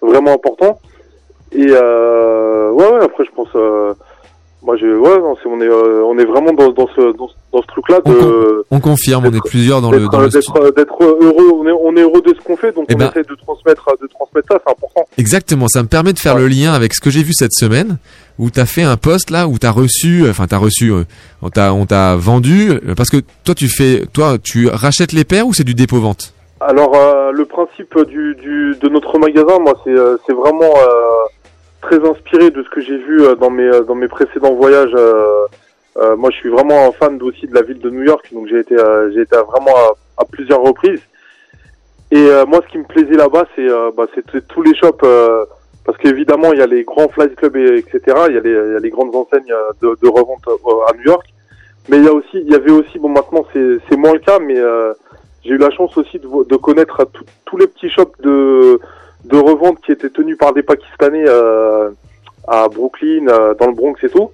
vraiment important. Et euh, ouais, ouais, après je pense, euh, moi j'ai ouais, non, on est euh, on est vraiment dans, dans ce dans, ce- dans ce truc là de On confirme, on est plusieurs dans le, d'être heureux. On est on est heureux de ce qu'on fait, donc Eh on ben- essaie de transmettre de transmettre ça, c'est important. Exactement, ça me permet de faire le lien avec ce que j'ai vu cette semaine, où t'as fait un post là, où t'as reçu, enfin t'as reçu, euh, on t'a on t'a vendu, euh, parce que toi tu fais, toi tu rachètes les paires ou c'est du dépôt vente Alors euh, le principe du, du de notre magasin, moi c'est euh, c'est vraiment euh, très inspiré de ce que j'ai vu euh, dans mes euh, dans mes précédents voyages. euh, moi je suis vraiment un fan aussi de la ville de New York, donc j'ai été j'ai été vraiment à, plusieurs reprises. Et moi ce qui me plaisait là-bas c'est bah, c'était tous les shops parce qu'évidemment il y a les grands flight clubs et etc. Il y a les il y a les grandes enseignes de, revente à New York. Mais il y a aussi il y avait aussi bon maintenant c'est c'est moins le cas mais j'ai eu la chance aussi de, connaître tous les petits shops de, de revente qui étaient tenus par des Pakistanais euh, à Brooklyn, euh, dans le Bronx et tout.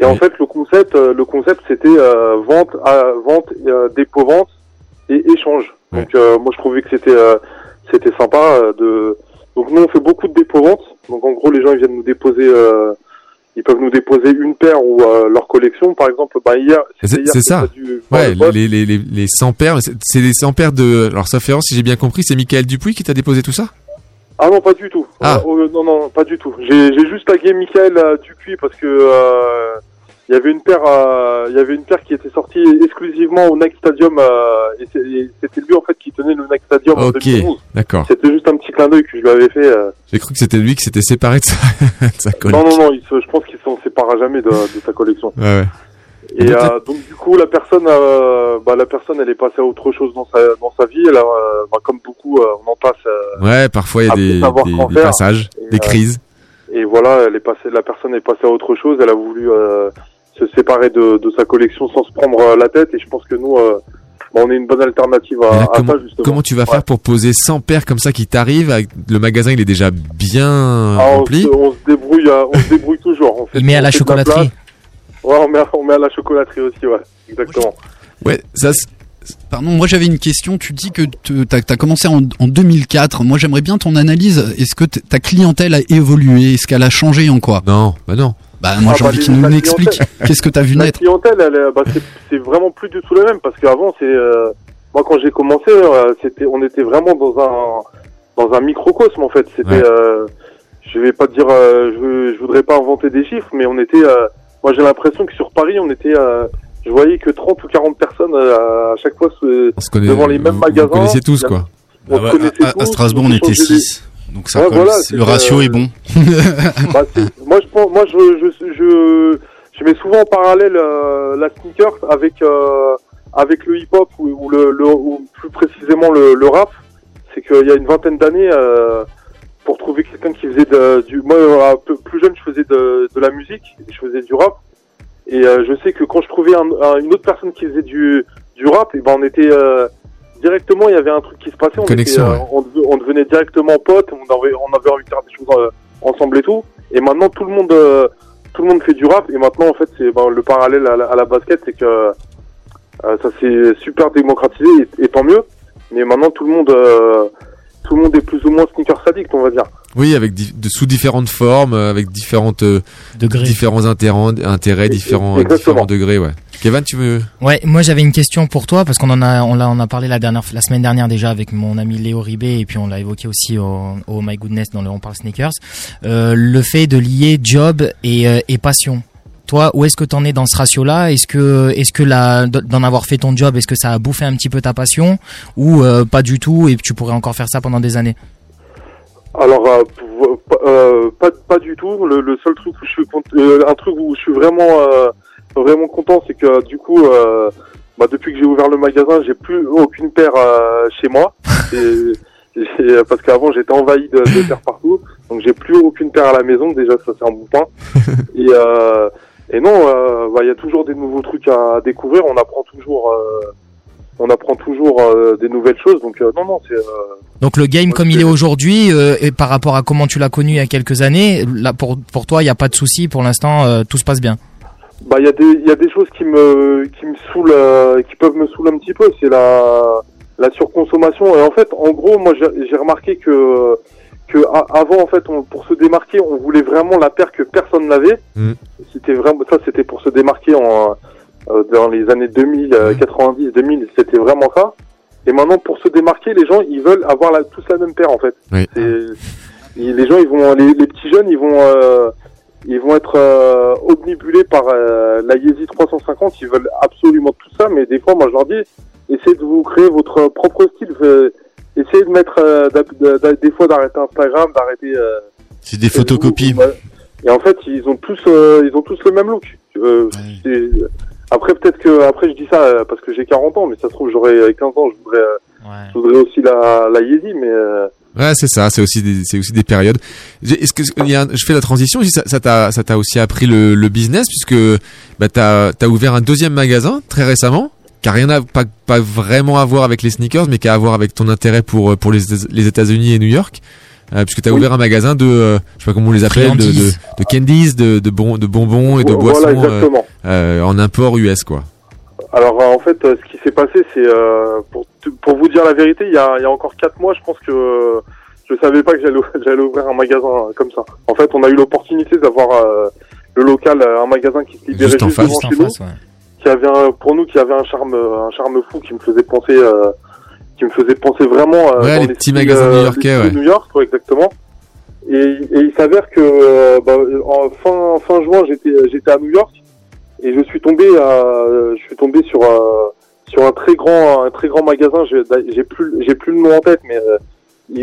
Et en fait, le concept, euh, le concept, c'était vente, à, vente, dépôt vente et échange. Donc moi, je trouvais que c'était c'était sympa de. Donc nous, on fait beaucoup de dépôt vente. Donc en gros, les gens ils viennent nous déposer. ils peuvent nous déposer une paire ou euh, leur collection. Par exemple, bah hier, C'est ça. Ouais, les, les, les, les 100 paires, c'est c'est les 100 paires de. Alors, ça fait si j'ai bien compris, c'est Michael Dupuis qui t'a déposé tout ça? Ah non, pas du tout. Ah. Euh, euh, non, non, pas du tout. J'ai j'ai juste tagué Michael euh, Dupuis parce que euh, il y avait une paire, euh, il y avait une paire qui était sortie exclusivement au Nike Stadium euh, et c'était lui en fait qui tenait le Nike Stadium Ok, 2011. d'accord. C'était juste un petit clin d'œil que je lui avais fait. euh. J'ai cru que c'était lui qui s'était séparé de sa, de sa collègue. Non, non, non, il se- je pense qu'il s'en séparera jamais de, de sa collection. Ouais, ouais. Et Donc, euh, donc du coup la personne, euh, bah, la personne, elle est passée à autre chose dans sa dans sa vie. Elle a, euh, bah, comme beaucoup, euh, on en passe. euh, Ouais, parfois il y a des, des, qu'en des faire. passages, Et, des euh, crises. Et voilà, elle est passée, la personne est passée à autre chose. Elle a voulu euh, se séparer de, de sa collection sans se prendre la tête. Et je pense que nous, euh, bah, on est une bonne alternative à, Mais là, à comment, ça justement. comment tu vas Ouais. faire pour poser 100 paires comme ça qui t'arrivent Le magasin il est déjà bien Ah, on, rempli. se, on se débrouille, on se débrouille toujours. On fait- met à la chocolaterie. Ouais, on met, on met à la chocolaterie aussi, ouais, exactement. Ouais, ça. Pardon, moi j'avais une question. Tu dis que tu as, commencé en, en 2004. Moi j'aimerais bien ton analyse. Est-ce que ta clientèle a évolué? Est-ce qu'elle a changé en quoi Non, bah non. Bah moi Ah, j'ai bah, envie les- qu'il nous la l'explique. clientèle- Qu'est-ce que tu as vu La naître? clientèle, elle, est- bah, c'est- vraiment plus du tout le même parce qu'avant, c'est euh, moi quand j'ai commencé, euh, c'était, on était vraiment dans un dans un microcosme en fait. C'était, Ouais. euh, je vais pas te dire, euh, je, je voudrais pas inventer des chiffres, mais on était, euh, moi j'ai l'impression que sur Paris, on était, euh, je voyais que 30 ou 40 personnes euh, à chaque fois se- connaît, devant les mêmes vous- magasins. Vous tous quoi. On Ah se ouais, connaissait à, à tous, Strasbourg, on était échangeait des- 6. Donc ça Ouais, voilà, le ratio euh, est bon. Bah, moi, je pense, moi, je, je, je, je mets souvent en parallèle euh, la sneaker avec euh, avec le hip-hop ou, ou le, le ou plus précisément le, le rap. C'est qu'il y a une vingtaine d'années, euh, pour trouver quelqu'un qui faisait de, du, moi, un peu plus jeune, je faisais de, de la musique, je faisais du rap. Et euh, je sais que quand je trouvais un, un- une autre personne qui faisait du du rap, et ben on était euh, directement, il y avait un truc qui se passait. On, Connexion, était, euh, ouais. on, dev- on devenait directement potes. On avait on avait envie de faire des choses euh, ensemble et tout. Et maintenant tout le monde euh, tout le monde fait du rap. Et maintenant en fait c'est ben, le parallèle à la, à la basket, c'est que euh, ça s'est super démocratisé et, et tant mieux. Mais maintenant tout le monde euh, tout le monde est plus ou moins sneaker addict, on va dire. Oui, avec de, sous différentes formes, euh, avec différentes euh, Degrés. différents intérêts, intérêts différents, Exactement. différents degrés. Ouais. Kevin, tu veux? Ouais, moi j'avais une question pour toi parce qu'on en a on l'a on a parlé la dernière la semaine dernière déjà avec mon ami Léo Ribé et puis on l'a évoqué aussi au, au My Goodness dans le on parle sneakers euh, le fait de lier job et, et passion. Toi, où est-ce que t'en es dans ce ratio-là? Est-ce que est-ce que la d'en avoir fait ton job, est-ce que ça a bouffé un petit peu ta passion? Ou euh, pas du tout et tu pourrais encore faire ça pendant des années? Alors, euh, euh, pas, pas du tout. Le, le seul truc où je suis euh, un truc où je suis vraiment euh, vraiment content, c'est que du coup, euh, bah, depuis que j'ai ouvert le magasin, j'ai plus aucune paire euh, chez moi. Et- parce qu'avant, j'étais envahi de, de paires partout, donc j'ai plus aucune paire à la maison. Déjà, ça c'est un bon point. Et, euh, et non, euh, bah, il y a toujours des nouveaux trucs à découvrir. On apprend toujours. euh, on apprend toujours euh, des nouvelles choses. Donc euh, non, non, c'est. euh, Donc le game comme il est aujourd'hui euh, et par rapport à comment tu l'as connu il y a quelques années, là pour pour toi il y a pas de souci pour l'instant euh, tout se passe bien. Bah, il y a des, il y a des choses qui me, qui me saoulent, euh, qui peuvent me saouler un petit peu. C'est la, la surconsommation. Et en fait, en gros, moi, j'ai j'ai remarqué que, que avant, en fait, on, pour se démarquer, on voulait vraiment la paire que personne n'avait. Mm. C'était vraiment, ça, c'était pour se démarquer en, euh, dans les années 2000, euh, 90, 2000, c'était vraiment ça. Et maintenant, pour se démarquer, les gens, ils veulent avoir la, tous la même paire, en fait. Oui. Et les gens, ils vont, les, les petits jeunes, ils vont, euh, ils vont être euh, omnibulés par euh, la Yeezy 350. Ils veulent absolument tout ça, mais des fois, moi, je leur dis, essayez de vous créer votre propre style. Essayez de mettre, euh, des fois, d'arrêter Instagram, d'arrêter. euh, C'est des photocopies. Et en fait, ils ont tous, euh, ils ont tous le même look. Après, peut-être que, après, je dis ça parce que j'ai 40 ans, mais ça se trouve, j'aurais euh, 15 ans, je voudrais, je voudrais aussi la, la Yeezy, mais. Ouais, c'est ça, c'est aussi des, c'est aussi des périodes. Est-ce que il y a je fais la transition aussi, ça ça t'a ça t'a aussi appris le, le business puisque bah t'as as ouvert un deuxième magasin très récemment qui a rien à pas pas vraiment à voir avec les sneakers mais qui a à voir avec ton intérêt pour euh, pour les les États-Unis et New York. Euh, puisque t'as Oui. ouvert un magasin de euh, je sais pas comment on les appelle de, de, Friandises. de candies de de, bon, de bonbons et de Voilà, boissons euh, euh, en import US quoi. Alors en fait, ce qui s'est passé, c'est euh, pour pour vous dire la vérité, il y a, il y a encore quatre mois, je pense que je savais pas que j'allais ouvrir un magasin comme ça. En fait, on a eu l'opportunité d'avoir euh, le local, un magasin qui se libérait Juste juste, en face. devant Juste en chez nous, face, ouais. Qui avait un, pour nous qui avait un charme euh, un charme fou, qui me faisait penser euh, qui me faisait penser vraiment euh, Ouais, dans les petits magasins euh, new-yorkais, les ouais. New York, ouais, exactement. Et, et il s'avère que euh, bah, en fin fin juin, j'étais j'étais à New York et je suis tombé à, je suis tombé sur euh, sur un très grand un très grand magasin j'ai j'ai plus j'ai plus le nom en tête mais euh,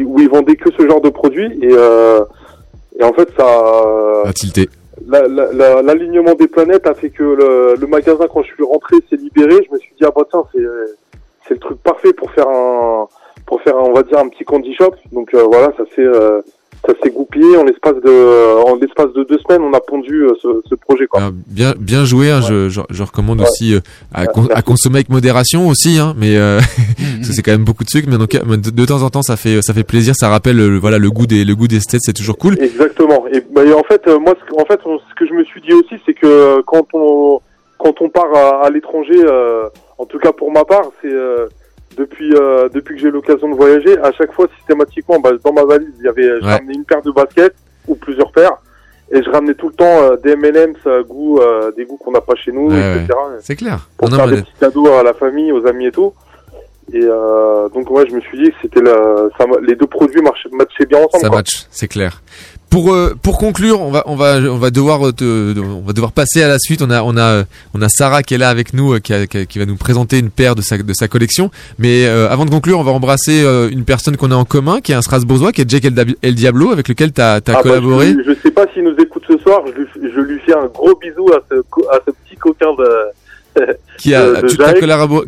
où ils vendaient que ce genre de produits et euh, et en fait ça À tilter. la- la- l'alignement des planètes a fait que le, le magasin quand je suis rentré s'est libéré je me suis dit ah bah tiens c'est c'est le truc parfait pour faire un pour faire un, on va dire un petit candy shop donc euh, voilà ça s'est euh, ça s'est goupillé en l'espace de en l'espace de deux semaines on a pondu euh, ce, ce projet quoi. Alors, bien bien joué, hein, je, je, je recommande aussi euh, à, con- à consommer avec modération aussi, hein, mais euh, parce que c'est quand même beaucoup de sucre, mais donc de, de temps en temps ça fait ça fait plaisir, ça rappelle euh, voilà le goût des le goût des steaks, c'est toujours cool. Exactement. Et, bah, et en fait, euh, moi, ce, que- en fait, on- ce que je me suis dit aussi, c'est que euh, quand on quand on part à, à l'étranger, euh, en tout cas pour ma part, c'est euh, depuis euh, depuis que j'ai l'occasion de voyager, à chaque fois systématiquement, bah, dans ma valise, il y avait, je Ouais. ramenais une paire de baskets ou plusieurs paires, et je ramenais tout le temps euh, des M&M's euh, goût, euh, des goûts qu'on n'a pas chez nous, Ouais, etc. ouais. C'est clair. Pour Non, faire des petits cadeaux à la famille, aux amis et tout. Et euh, donc ouais, je me suis dit que c'était les deux produits marchaient, matchaient bien ensemble. Ça quoi. match, c'est clair. Pour euh, pour conclure, on va on va on va devoir te, on va devoir passer à la suite. On a on a on a Sarah qui est là avec nous, euh, qui, a- qui, a- qui va nous présenter une paire de sa de sa collection. Mais euh, avant de conclure, on va embrasser euh, une personne qu'on a en commun, qui est un Strasbourgeois, qui est Jake El, Diablo, avec lequel tu as, Ah bah, collaboré. je, je sais pas s'il nous écoute ce soir, je lui, je lui fais un gros bisou à ce, co- à ce petit coquin de. qui a tu as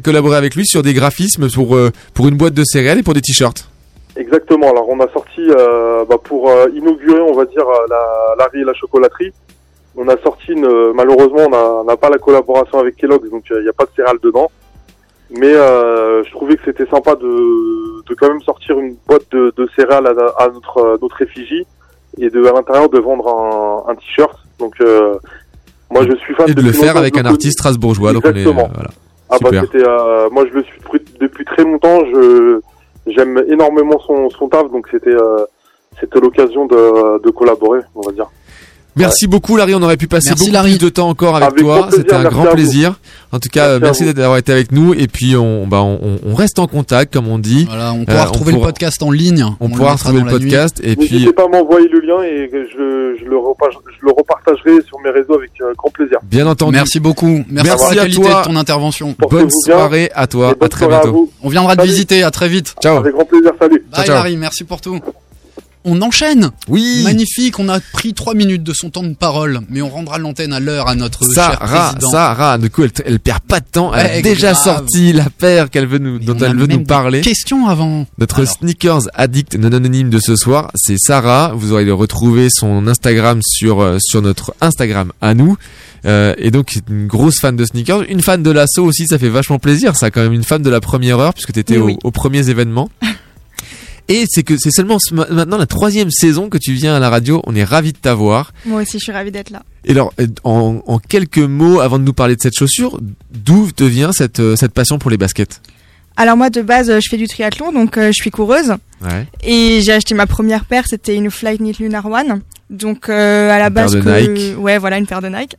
collaboré avec lui sur des graphismes pour pour une boîte de céréales et pour des t-shirts. Exactement. Alors on a sorti euh, bah, pour euh, inaugurer, on va dire euh, la Larry et la chocolaterie. On a sorti une, euh, malheureusement on n'a pas la collaboration avec Kellogg's, donc euh, il n'y a pas de céréales dedans. Mais euh, je trouvais que c'était sympa de, de quand même sortir une boîte de, de céréales à, à notre notre effigie et de à l'intérieur de vendre un, un t-shirt. Donc euh, moi je suis fan Et de le faire avec un artiste strasbourgeois. Donc on est, Exactement. voilà. Ah bah c'était euh, moi je le suis depuis très longtemps je j'aime énormément son son taf donc c'était euh, c'était l'occasion de, de collaborer on va dire Merci beaucoup Larry, on aurait pu passer Merci, beaucoup plus de temps encore avec, Avec toi, c'était un merci grand plaisir. En tout cas, Merci d'avoir été avec nous et puis on bah on, on reste en contact comme on dit. Voilà, on pourra Euh, retrouver le pourra- podcast en ligne. On, pourra retrouver le la nuit. podcast et puis n'hésitez pas à m'envoyer le lien et je, je le repa- je le repartagerai sur mes réseaux avec euh, grand plaisir bien entendu. Merci beaucoup. Merci, pour la à qualité toi. de ton intervention. Bonne bien. soirée à toi, à très bientôt. On viendra te visiter. À très vite. Ciao. avec grand plaisir salut Bye ciao. Larry, merci pour tout. On enchaîne. Oui. Magnifique. On a pris trois minutes de son temps de parole, mais on rendra l'antenne à l'heure à notre cher Sarah, président. Sarah, du coup, elle, elle perd pas de temps. Elle a Ouais, déjà grave. sorti la paire qu'elle veut nous, dont on a elle veut nous parler. des questions avant. Notre Alors. sneakers addict non anonyme de ce soir, c'est Sarah. Vous aurez retrouver son Instagram sur euh, sur notre Instagram à nous. Euh, et donc une grosse fan de sneakers, une fan de l'assaut aussi, ça fait vachement plaisir. Ça quand même une fan de la première heure puisque t'étais Oui, au- oui. aux premiers événements. Et c'est que c'est seulement maintenant la troisième saison que tu viens à la radio. On est ravis de t'avoir. Moi aussi, je suis ravie d'être là. Et alors, euh, en, en quelques mots, avant de nous parler de cette chaussure, d'où te vient cette, euh, cette passion pour les baskets? Alors moi, de base, euh, je fais du triathlon, donc je suis coureuse. Ouais. Et j'ai acheté ma première paire, c'était une Flyknit Lunar One. Donc euh, à la Une paire base de que... Nike. ouais, voilà, une paire de Nike.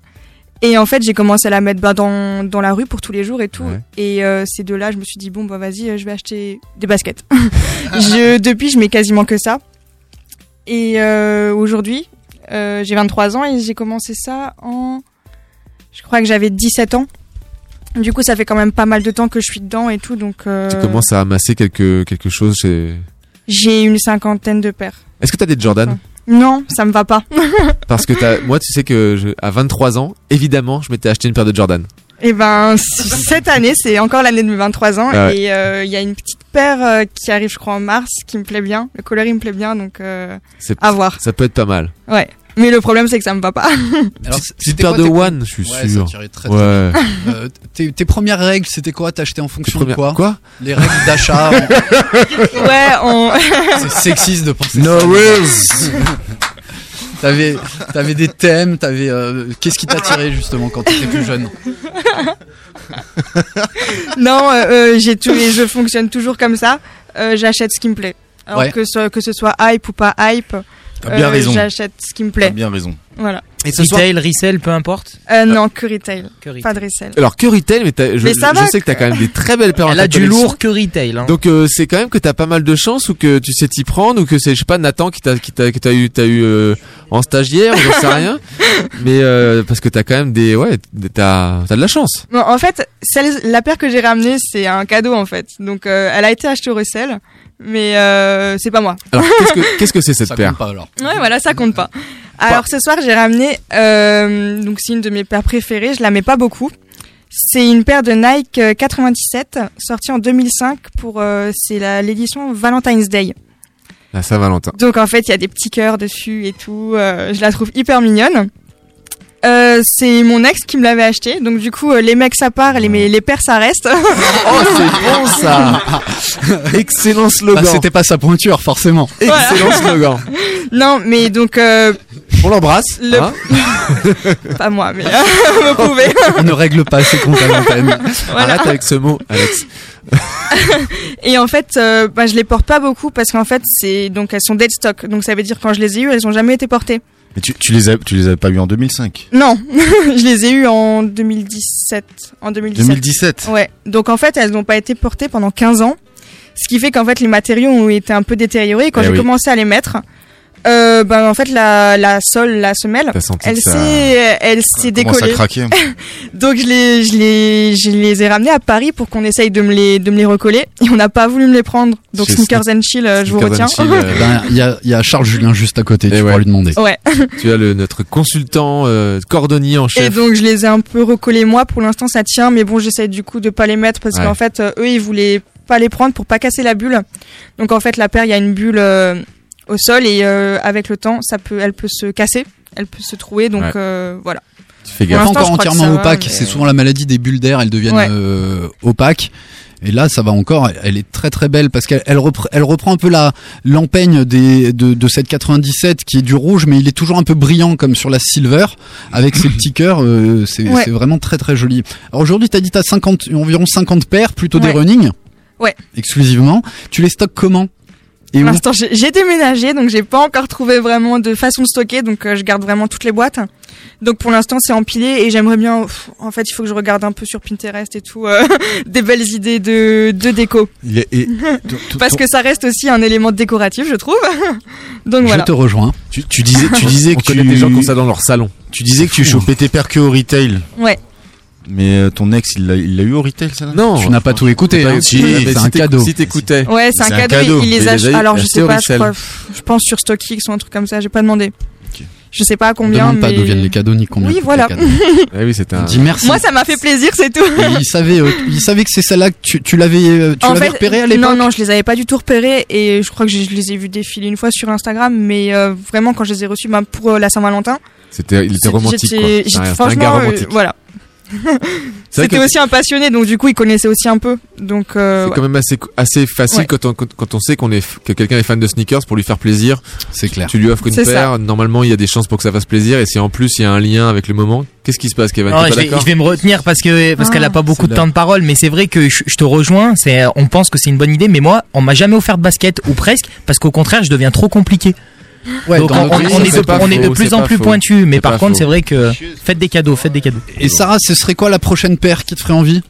Et en fait, j'ai commencé à la mettre bah, dans, dans la rue pour tous les jours et tout. Ouais. Et euh, c'est de là, je me suis dit bon bah vas-y, euh, je vais acheter des baskets. je, depuis, je mets quasiment que ça. Et euh, aujourd'hui, euh, j'ai 23 ans et j'ai commencé ça en, je crois que j'avais 17 ans. Du coup, ça fait quand même pas mal de temps que je suis dedans et tout, donc. Tu commences à amasser quelque, quelque chose chez... J'ai une cinquantaine de paires. Est-ce que t'as des Jordan? Non, ça me va pas. Parce que t'as, moi, tu sais que je, à 23 ans, évidemment, je m'étais acheté une paire de Jordan. Et ben, c- cette année, c'est encore l'année de mes 23 ans. Ah ouais. Et euh, il y a une petite paire euh, qui arrive, je crois, en mars, qui me plaît bien. Le coloris me plaît bien, donc euh, C'est- à voir. Ça peut être pas mal. Ouais. Mais le problème, c'est que ça me va pas. Alors, Petite c'était paire de One, je suis Ouais, ça sûr. tirait très, très Ouais. bien. Euh, tes, tes premières règles, c'était quoi? T'achetais en fonction premières- de quoi? quoi? Les règles d'achat. en- ouais, on. C'est sexiste de penser No ça. rules. T'avais, t'avais des thèmes, t'avais. euh, Qu'est-ce qui t'attirait justement quand t'étais plus jeune? Non, euh, euh, j'ai tout, et je fonctionne toujours comme ça. Euh, j'achète ce qui me plaît. Alors Ouais. que, ce, que ce soit hype ou pas hype, T'as bien euh, raison. j'achète ce qui me plaît. T'as bien raison. Voilà. Et retail, resell, peu importe. Euh, non, que retail. Que retail. Pas de resell. Alors que retail, mais, t'as- je, Mais ça je va, sais que t'as quand même des très belles paires en Elle a ta du lourd que retail. Hein. Donc euh, c'est quand même que t'as pas mal de chance ou que tu sais t'y prendre ou que c'est je sais pas Nathan qui t'a qui t'a que t'as eu t'as eu euh, en stagiaire ou j'en sais rien mais euh, parce que t'as quand même des ouais t'as t'as de la chance Bon, en fait, celle, la paire que j'ai ramenée, c'est un cadeau en fait. Donc, euh, elle a été achetée au resell, mais euh, c'est pas moi. alors qu'est-ce que qu'est-ce que c'est cette Ça paire compte pas alors. Ouais, voilà, ça compte pas. Alors, ce soir, j'ai ramené, euh, donc c'est une de mes paires préférées. Je la mets pas beaucoup. C'est une paire de Nike euh, 97, sortie en 2005 pour, euh, c'est la- l'édition Valentine's Day. la Saint-Valentin Donc en fait, il y a des petits cœurs dessus et tout. euh, je la trouve hyper mignonne. Euh, c'est mon ex qui me l'avait acheté. Donc du coup, euh, les mecs ça part, les, mais les pères ça reste. oh c'est bon ça excellent slogan Bah, c'était pas sa pointure, forcément. excellent slogan non, mais donc euh, on l'embrasse Le- hein pas moi, mais vous pouvez. On ne règle pas ses comptes à l'antenne. Voilà. arrête avec ce mot Alex Et en fait, euh, bah, je les porte pas beaucoup parce qu'en fait, c'est donc elles sont dead stock. Donc ça veut dire quand je les ai eues, elles ont jamais été portées. Mais tu, tu les as, tu les avais pas eu en 2005 Non, je les ai eues en 2017. En 2017. 2017 Ouais. Donc en fait, elles n'ont pas été portées pendant 15 ans. Ce qui fait qu'en fait, les matériaux ont été un peu détériorés. Et quand Eh j'ai oui. commencé à les mettre, euh, ben en fait, la, la sole, la semelle, elle que ça- s'est, elle s'est décollée. Donc je les, je les, je les ai ramenés à Paris pour qu'on essaye de me les, de me les recoller. Et on n'a pas voulu me les prendre. Donc Sneakers and Chill, euh, je vous Sneakers retiens. Euh, Eh ben, Il y, a, il y a Charles Julien juste à côté, tu Eh pourras ouais. lui demander. ouais. tu as le notre consultant euh, cordonnier en Et chef donc je les ai un peu recollés moi. Pour l'instant ça tient, mais bon j'essaie du coup de pas les mettre parce Ouais. qu'en fait euh, eux ils voulaient pas les prendre pour pas casser la bulle. Donc en fait la paire il y a une bulle euh, au sol et euh, avec le temps ça peut, elle peut se casser, elle peut se trouer. Donc Ouais. euh, voilà. tu fais gaffe Pas encore entièrement opaque, mais- c'est souvent la maladie des bulles d'air, elles deviennent Ouais. euh, opaques. Et là, ça va encore. Elle est très très belle parce qu'elle elle repre- elle reprend un peu la l'empeigne des de, de cette 97 qui est du rouge, mais il est toujours un peu brillant comme sur la silver avec ses petits cœurs. euh, c'est Ouais. c'est vraiment très très joli. Alors aujourd'hui, t'as dit t'as 50 environ 50 paires, plutôt des running. Ouais. Exclusivement. Tu les stockes comment? Et Pour l'instant, j'ai déménagé, donc j'ai pas encore trouvé vraiment de façon de stocker, donc euh, je garde vraiment toutes les boîtes. Donc pour l'instant, c'est empilé et j'aimerais bien. pff, en fait, il faut que je regarde un peu sur Pinterest et tout, euh, des belles idées de, de déco, Il est- et- parce que ça reste aussi un élément décoratif, je trouve. donc voilà. Je te rejoins. tu, tu disais, tu disais on que connaît tu, des gens qui ont ça dans leur salon tu disais que tu chopais tes au retail. Ouais. Mais euh, ton ex, il l'a il l'a eu au retail, ça Non. Tu n'as pas tout écouté, Pas hein. Si, c'est un cadeau. Si t'écoutais. Ouais, c'est un, un cadeau. cadeau. Il, il les achète. Alors, je sais pas, je, crois, je pense sur StockX ou un truc comme ça. J'ai pas demandé. Je sais pas à combien. Demande pas mais... d'où viennent les cadeaux ni combien. Oui, voilà. Eh oui, c'était un. Dis merci. Moi, ça m'a fait plaisir, c'est tout. Il savait, euh, il savait que c'est celle-là que tu, tu l'avais, euh, tu En l'avais fait, repéré à l'époque. Non, non, je les avais pas du tout repérés et je crois que je, je les ai vus défiler une fois sur Instagram, mais euh, vraiment quand je les ai reçus bah, pour euh, la Saint-Valentin. C'était, il était romantique. quoi. j'étais- C'est j'étais- un- gars franchement, euh, romantique. voilà. C'était que aussi un passionné, donc du coup il connaissait aussi un peu. Donc euh, C'est ouais. quand même assez, assez facile Ouais. quand, on, quand, quand on sait qu'on est, que quelqu'un est fan de sneakers pour lui faire plaisir. C'est clair. Tu lui offres une C'est paire, ça. normalement il y a des chances pour que ça fasse plaisir et si en plus il y a un lien avec le moment, qu'est-ce qui se passe Kevin? Oh, je, vais, d'accord? je vais me retenir parce que parce Ah. qu'elle a pas beaucoup C'est de là. temps de parole, mais c'est vrai que je, je te rejoins. C'est on pense que c'est une bonne idée, mais moi on m'a jamais offert de basket ou presque parce qu'au contraire je deviens trop compliqué. Ouais, Donc on, est de, pas on est de faux, plus en plus faux. pointu, mais par contre c'est vrai que faites des cadeaux, faites des cadeaux. Et Sarah, ce serait quoi la prochaine paire qui te ferait envie?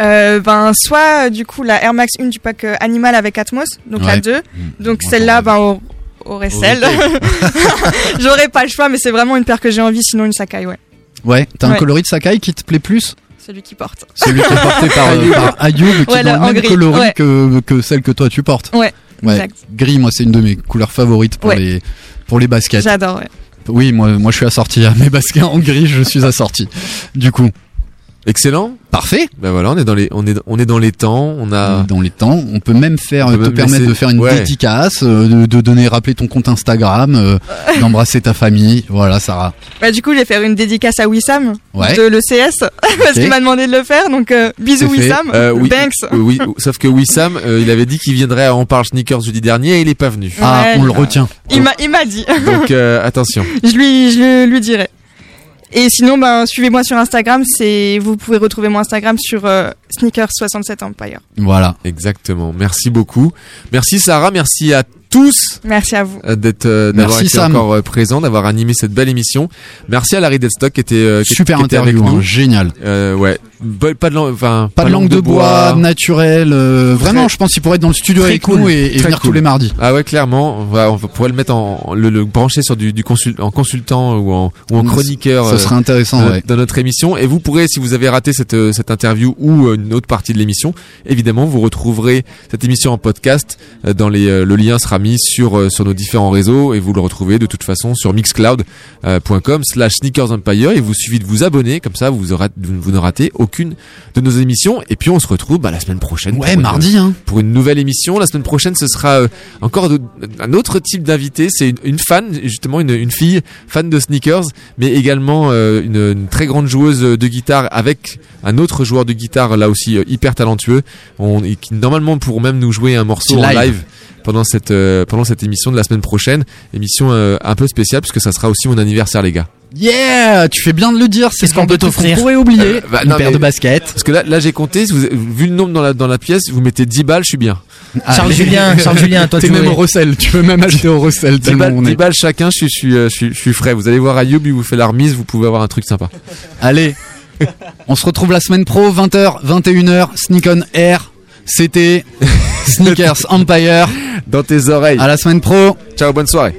Euh, ben soit euh, du coup la Air Max 1 du pack euh, Animal avec Atmos, donc la Ouais. 2. Mmh. Donc celle-là ben au, au resell. J'aurais pas le choix, mais c'est vraiment une paire que j'ai envie, sinon une Sakai, ouais. Ouais, t'as un coloris de Sakai qui te plaît plus? Celui qui porte. Celui qui est porté par, euh, par Ayoub, qui Ouais, est le- dans le même gris, coloris ouais. que, que celle que toi tu portes. Ouais. Ouais, Exact. gris, moi c'est une de mes couleurs favorites pour Ouais. les pour les baskets. J'adore, ouais. Oui, moi moi je suis assorti à mes baskets en gris, je suis assorti. Du coup, Excellent. parfait. Ben voilà, on est dans les, on est, on est dans les temps. On a. Dans les temps, on peut même faire peut te même permettre laisser- de faire une ouais. dédicace, euh, de, de donner rappeler ton compte Instagram, euh, d'embrasser ta famille. Voilà, Sarah. Bah du coup, je vais faire une dédicace à Wissam Ouais. de l'ECS parce qu'il m'a demandé de le faire. Donc euh, bisous. Wissam, Euh, oui, thanks. euh, oui, sauf que Wissam, euh, il avait dit qu'il viendrait à On parle sneakers jeudi dernier et il est pas venu. Ah, Ouais, on le retient. Il m'a il m'a dit. Donc euh, attention. je lui je le- lui dirai. Et sinon, ben suivez-moi sur Instagram. C'est vous pouvez retrouver mon Instagram sur euh, sneakers67 Empire. Voilà. Exactement. Merci beaucoup. Merci Sarah. Merci à tous Merci à vous. euh, d'être euh, d'avoir Merci, été Sam. encore euh, présent, d'avoir animé cette belle émission. Merci à Larry Deadstock qui était euh, qui- Super qui était interview, avec hein, génial. Euh, ouais, pas de langue, enfin Pas de langue de bois, naturel. euh, vraiment, Très- je pense qu'il pourrait être dans le studio avec cool, nous et, et venir cool. tous les mardis. Ah ouais, clairement, on, va, on va- pourrait le mettre en le, le brancher sur du, du consul, en consultant ou en, ou en Mm, chroniqueur. ça euh, serait intéressant, dans, ouais. dans notre émission. Et vous pourrez, si vous avez raté cette, cette interview ou une autre partie de l'émission, évidemment, vous retrouverez cette émission en podcast. euh, Dans les, euh, le lien sera mis sur euh, sur nos différents réseaux et vous le retrouvez de toute façon sur mixcloud.com slash sneakers empire et vous suffit de vous abonner comme ça vous aurez, vous, vous ne ratez aucune de nos émissions et puis on se retrouve bah, la semaine prochaine Ouais, pour mardi, une, hein. pour une nouvelle émission la semaine prochaine ce sera euh, encore de- un autre type d'invité c'est une, une fan justement une, une fille fan de sneakers mais également euh, une, une très grande joueuse de guitare avec un autre joueur de guitare là aussi euh, hyper talentueux on, et qui normalement pourront même nous jouer un morceau en live. live pendant cette euh, pendant cette émission de la semaine prochaine émission euh, un peu spéciale puisque ça sera aussi mon anniversaire les gars Yeah, tu fais bien de le dire. C'est ce qu'on peut t'offrir. pourrait oublier. Euh, bah, une non, paire mais- de baskets. parce que là là j'ai compté vous, vu le nombre dans la dans la pièce vous mettez 10 balles je suis bien Charles Allez. Julien, Charles Julien, toi T'es tu même es- au recel. Tu peux même acheter au recel 10 tellement balles, on 10 est. balles chacun je suis, je, suis, je, suis, je suis frais vous allez voir Ayoub il vous fait la remise vous pouvez avoir un truc sympa Allez, on se retrouve la semaine pro, 20h, 21h, Sneak on Air. C'était Sneakers Empire. dans tes oreilles À la semaine pro. ciao bonne soirée